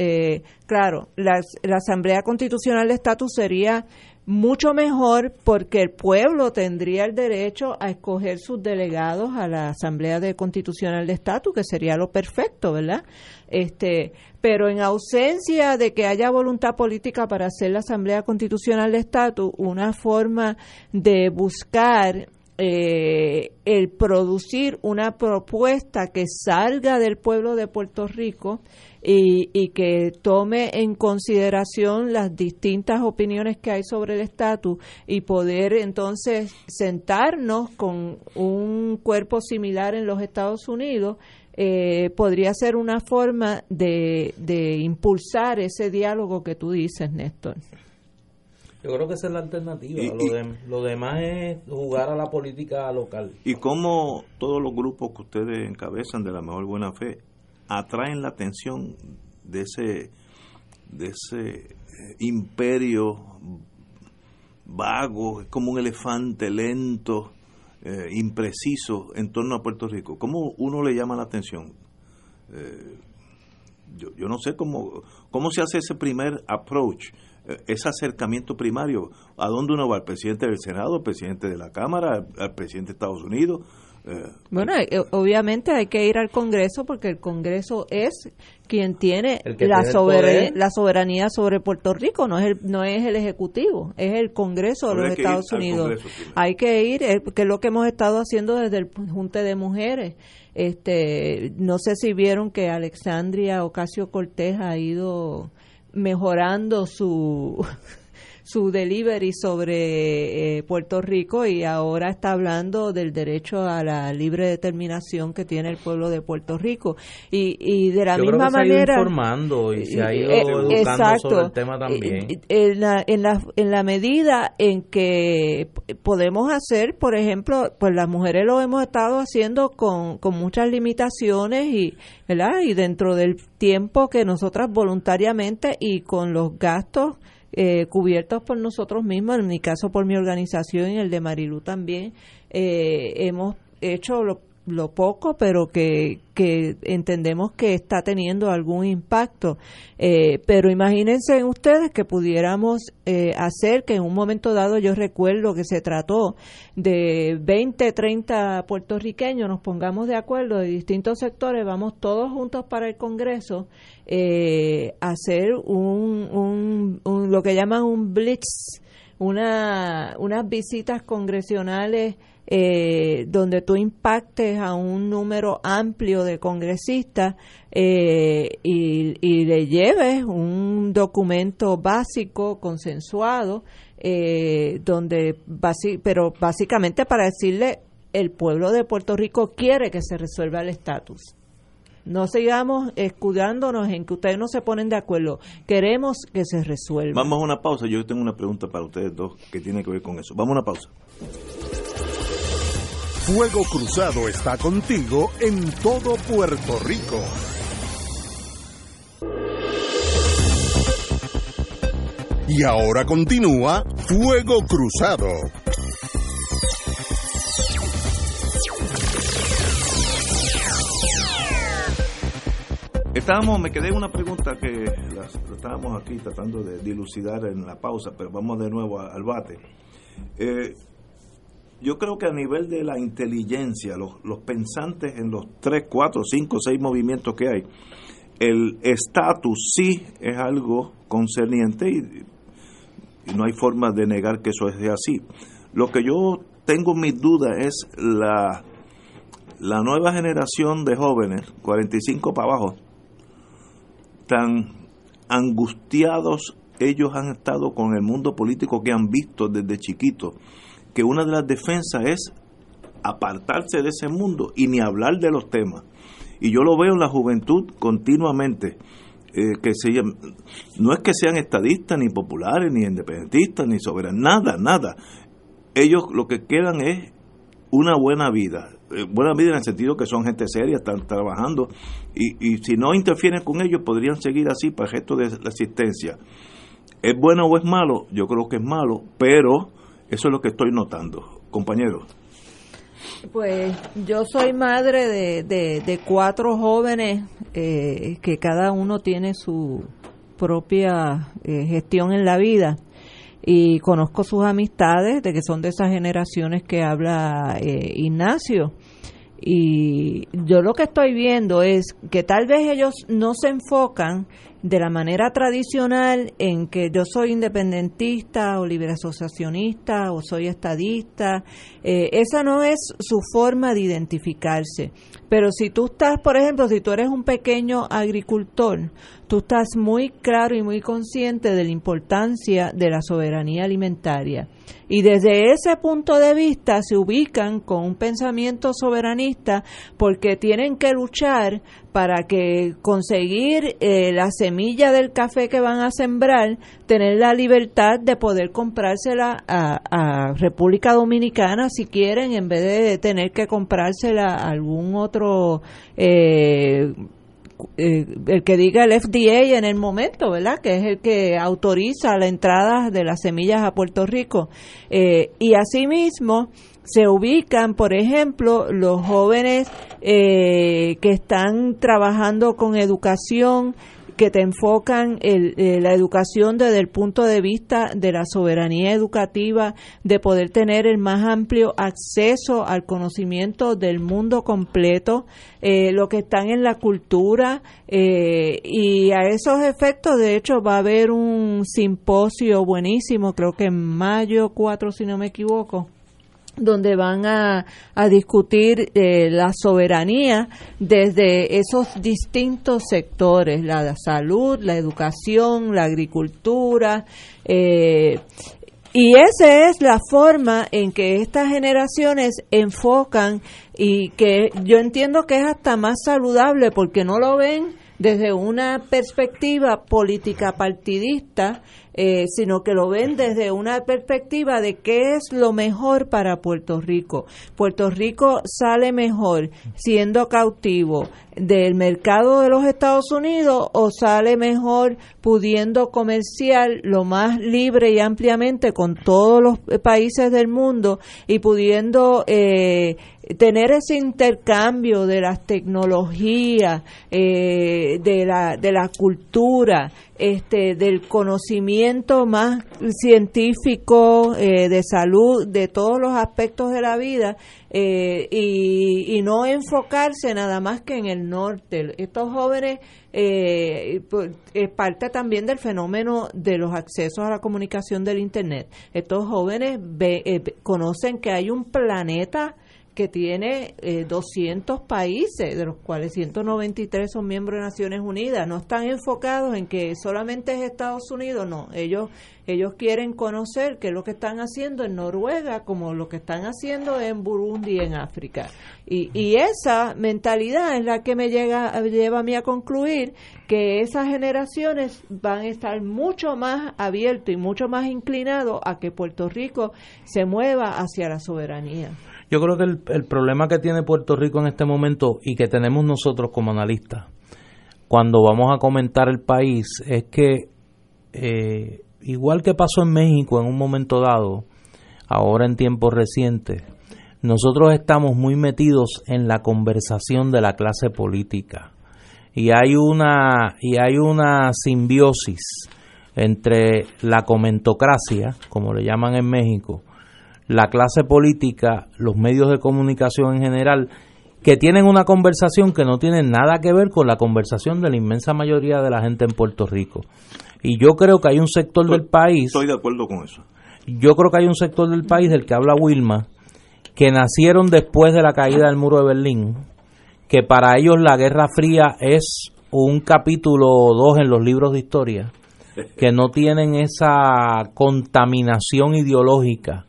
claro, la, la asamblea constitucional de estatus sería mucho mejor porque el pueblo tendría el derecho a escoger sus delegados a la Asamblea de Constitucional de Estatus, que sería lo perfecto, ¿verdad? Este, pero en ausencia de que haya voluntad política para hacer la Asamblea Constitucional de Estatus, una forma de buscar eh, el producir una propuesta que salga del pueblo de Puerto Rico y, y, que tome en consideración las distintas opiniones que hay sobre el estatus y poder entonces sentarnos con un cuerpo similar en los Estados Unidos eh, podría ser una forma de, de impulsar ese diálogo que tú dices, Néstor. Yo creo que esa es la alternativa. lo, demás es jugar a la política local. ¿Y cómo todos los grupos que ustedes encabezan de la mejor buena fe atraen la atención de ese, de ese eh, imperio vago, como un elefante lento, eh, impreciso en torno a Puerto Rico? ¿Cómo uno le llama la atención? Eh, yo, yo no sé cómo, cómo se hace ese primer approach ese acercamiento primario. ¿A dónde uno va? ¿Al presidente del Senado, al presidente de la Cámara, al, presidente de Estados Unidos? Eh, bueno, eh, obviamente hay que ir al Congreso porque el Congreso es quien tiene la, soberanía, la soberanía sobre Puerto Rico, no es el, no es el Ejecutivo, es el Congreso de los Estados Unidos. hay que ir, eh, que es lo que hemos estado haciendo desde el Junte de Mujeres. Este, no sé si vieron que Alexandria Ocasio Cortés ha ido mejorando su su delivery sobre eh, Puerto Rico y ahora está hablando del derecho a la libre determinación que tiene el pueblo de Puerto Rico. Y, y de la misma manera se ha ido informando y se ha ido eh, educando sobre el tema también. en la, en la en la medida en que podemos hacer por ejemplo pues las mujeres lo hemos estado haciendo con, con muchas limitaciones y ¿verdad? y dentro del tiempo que nosotras voluntariamente y con los gastos eh, cubiertos por nosotros mismos, en mi caso por mi organización y el de Marilu también, eh, hemos hecho lo lo poco, pero que, que entendemos que está teniendo algún impacto. Eh, pero imagínense ustedes que pudiéramos eh, hacer que en un momento dado, yo recuerdo que se trató de 20, 30 puertorriqueños, nos pongamos de acuerdo de distintos sectores, vamos todos juntos para el Congreso, eh, hacer un, un, lo que llaman un blitz, una, unas visitas congresionales eh, donde tú impactes a un número amplio de congresistas eh, y, le lleves un documento básico, consensuado, eh, donde, pero básicamente para decirle, el pueblo de Puerto Rico quiere que se resuelva el estatus. No sigamos escudándonos en que ustedes no se ponen de acuerdo. Queremos que se resuelva. Vamos a una pausa. Yo tengo una pregunta para ustedes dos que tiene que ver con eso. Vamos a una pausa. Fuego Cruzado está contigo en todo Puerto Rico. Y ahora continúa Fuego Cruzado. Estábamos, me quedé una pregunta que estábamos aquí tratando de dilucidar en la pausa, pero vamos de nuevo al bate. Eh, yo creo que a nivel de la inteligencia, los, pensantes en los 3, 4, 5, 6 movimientos que hay, el estatus sí es algo concerniente y, no hay forma de negar que eso es así. Lo que yo tengo mis dudas es la, la nueva generación de jóvenes, 45 para abajo, tan angustiados ellos han estado con el mundo político que han visto desde chiquitos que una de las defensas es apartarse de ese mundo y ni hablar de los temas. Y yo lo veo en la juventud continuamente. Eh, que se, no es que sean estadistas, ni populares, ni independentistas, ni soberanos, nada, nada. Ellos lo que quedan es una buena vida. Eh, buena vida en el sentido que son gente seria, están trabajando. Y, y si no interfieren con ellos, podrían seguir así para el resto de la existencia. ¿Es bueno o es malo? Yo creo que es malo, pero eso es lo que estoy notando, compañero. Pues yo soy madre de, de, cuatro jóvenes eh, que cada uno tiene su propia eh, gestión en la vida y conozco sus amistades de que son de esas generaciones que habla eh, Ignacio y yo lo que estoy viendo es que tal vez ellos no se enfocan de la manera tradicional en que yo soy independentista o libre asociacionista o soy estadista. Eh, esa no es su forma de identificarse. Pero si tú estás, por ejemplo, si tú eres un pequeño agricultor, tú estás muy claro y muy consciente de la importancia de la soberanía alimentaria. Y desde ese punto de vista se ubican con un pensamiento soberanista porque tienen que luchar para que conseguir eh, la semilla del café que van a sembrar, tener la libertad de poder comprársela a, República Dominicana si quieren, en vez de tener que comprársela a algún otro eh, eh, el que diga el FDA en el momento, ¿verdad? Que es el que autoriza la entrada de las semillas a Puerto Rico. Eh, y asimismo se ubican, por ejemplo, los jóvenes eh, que están trabajando con educación que te enfocan eh, la educación desde el punto de vista de la soberanía educativa, de poder tener el más amplio acceso al conocimiento del mundo completo, eh, lo que están en la cultura eh, y a esos efectos, de hecho, va a haber un simposio buenísimo, creo que en mayo 4, si no me equivoco donde van a, discutir eh, la soberanía desde esos distintos sectores, la salud, la educación, la agricultura. Eh, y esa es la forma en que estas generaciones enfocan y que yo entiendo que es hasta más saludable porque no lo ven desde una perspectiva política partidista, eh, sino que lo ven desde una perspectiva de qué es lo mejor para Puerto Rico. Puerto Rico sale mejor siendo cautivo del mercado de los Estados Unidos o sale mejor pudiendo comerciar lo más libre y ampliamente con todos los países del mundo y pudiendo eh, tener ese intercambio de las tecnologías, eh, de, la, de la cultura, este, del conocimiento más científico, eh, de salud, de todos los aspectos de la vida, eh, y, y, no enfocarse nada más que en el norte. Estos jóvenes eh, pues, es parte también del fenómeno de los accesos a la comunicación del Internet. Estos jóvenes ve, conocen que hay un planeta que tiene 200 eh, países, de los cuales 193 son miembros de Naciones Unidas. No están enfocados en que solamente es Estados Unidos, no. Ellos, ellos quieren conocer qué es lo que están haciendo en Noruega, como lo que están haciendo en Burundi, en África. Y, y esa mentalidad es la que me llega, lleva a mí a concluir que esas generaciones van a estar mucho más abiertos y mucho más inclinados a que Puerto Rico se mueva hacia la soberanía. Yo creo que el, problema que tiene Puerto Rico en este momento y que tenemos nosotros como analistas cuando vamos a comentar el país es que eh, igual que pasó en México en un momento dado, ahora en tiempos recientes, nosotros estamos muy metidos en la conversación de la clase política. Y hay una y hay una simbiosis entre la comentocracia, como le llaman en México, la clase política, los medios de comunicación en general, que tienen una conversación que no tiene nada que ver con la conversación de la inmensa mayoría de la gente en Puerto Rico. Y yo creo que hay un sector del país... Estoy de acuerdo con eso. Yo creo que hay un sector del país del que habla Wilma, que nacieron después de la caída del muro de Berlín, que para ellos la Guerra Fría es un capítulo o dos en los libros de historia, que no tienen esa contaminación ideológica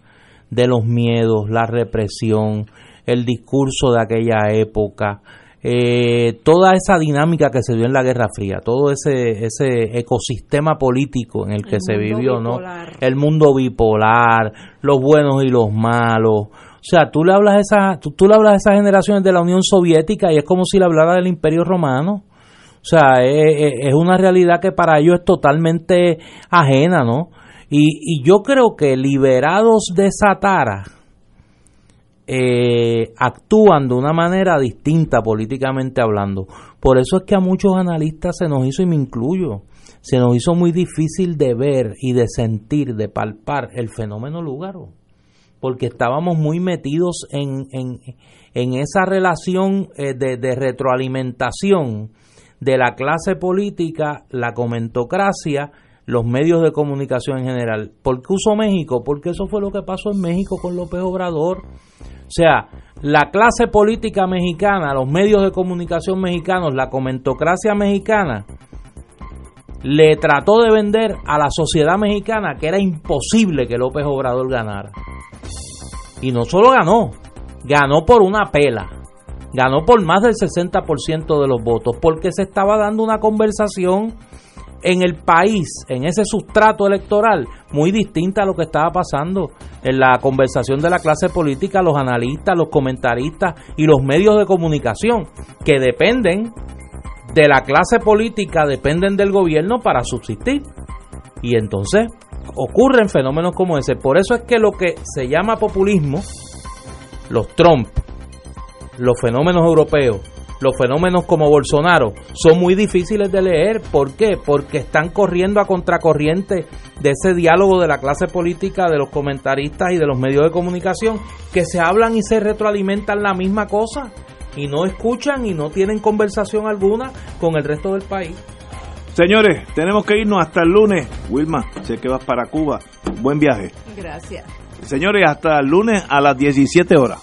de los miedos, la represión, el discurso de aquella época, eh, toda esa dinámica que se dio en la Guerra Fría, todo ese, ese ecosistema político en el que se vivió, ¿no? El mundo bipolar, los buenos y los malos. O sea, tú le hablas a esa, tú, tú le hablas a esas generaciones de la Unión Soviética y es como si le hablara del Imperio Romano. O sea, es, es una realidad que para ellos es totalmente ajena, ¿no? Y, yo creo que liberados de esa tara, eh, actúan de una manera distinta políticamente hablando. Por eso es que a muchos analistas se nos hizo, y me incluyo, se nos hizo muy difícil de ver y de sentir, de palpar el fenómeno lugar, porque estábamos muy metidos en, en, esa relación eh, de retroalimentación de la clase política, la comentocracia, los medios de comunicación en general. ¿Por qué uso México? Porque eso fue lo que pasó en México con López Obrador. O sea, la clase política mexicana, los medios de comunicación mexicanos, la comentocracia mexicana, le trató de vender a la sociedad mexicana que era imposible que López Obrador ganara. Y no solo ganó, ganó por una pela. Ganó por más del 60% de los votos, porque se estaba dando una conversación en el país, en ese sustrato electoral, muy distinta a lo que estaba pasando en la conversación de la clase política, los analistas, los comentaristas y los medios de comunicación, que dependen de la clase política, dependen del gobierno para subsistir. Y entonces ocurren fenómenos como ese. Por eso es que lo que se llama populismo, los Trump, los fenómenos europeos, los fenómenos como Bolsonaro son muy difíciles de leer. ¿Por qué? Porque están corriendo a contracorriente de ese diálogo de la clase política, de los comentaristas y de los medios de comunicación que se hablan y se retroalimentan la misma cosa y no escuchan y no tienen conversación alguna con el resto del país. Señores, tenemos que irnos hasta el lunes. Wilma, sé que vas para Cuba. Buen viaje. Gracias. Señores, hasta el lunes a las 17 horas.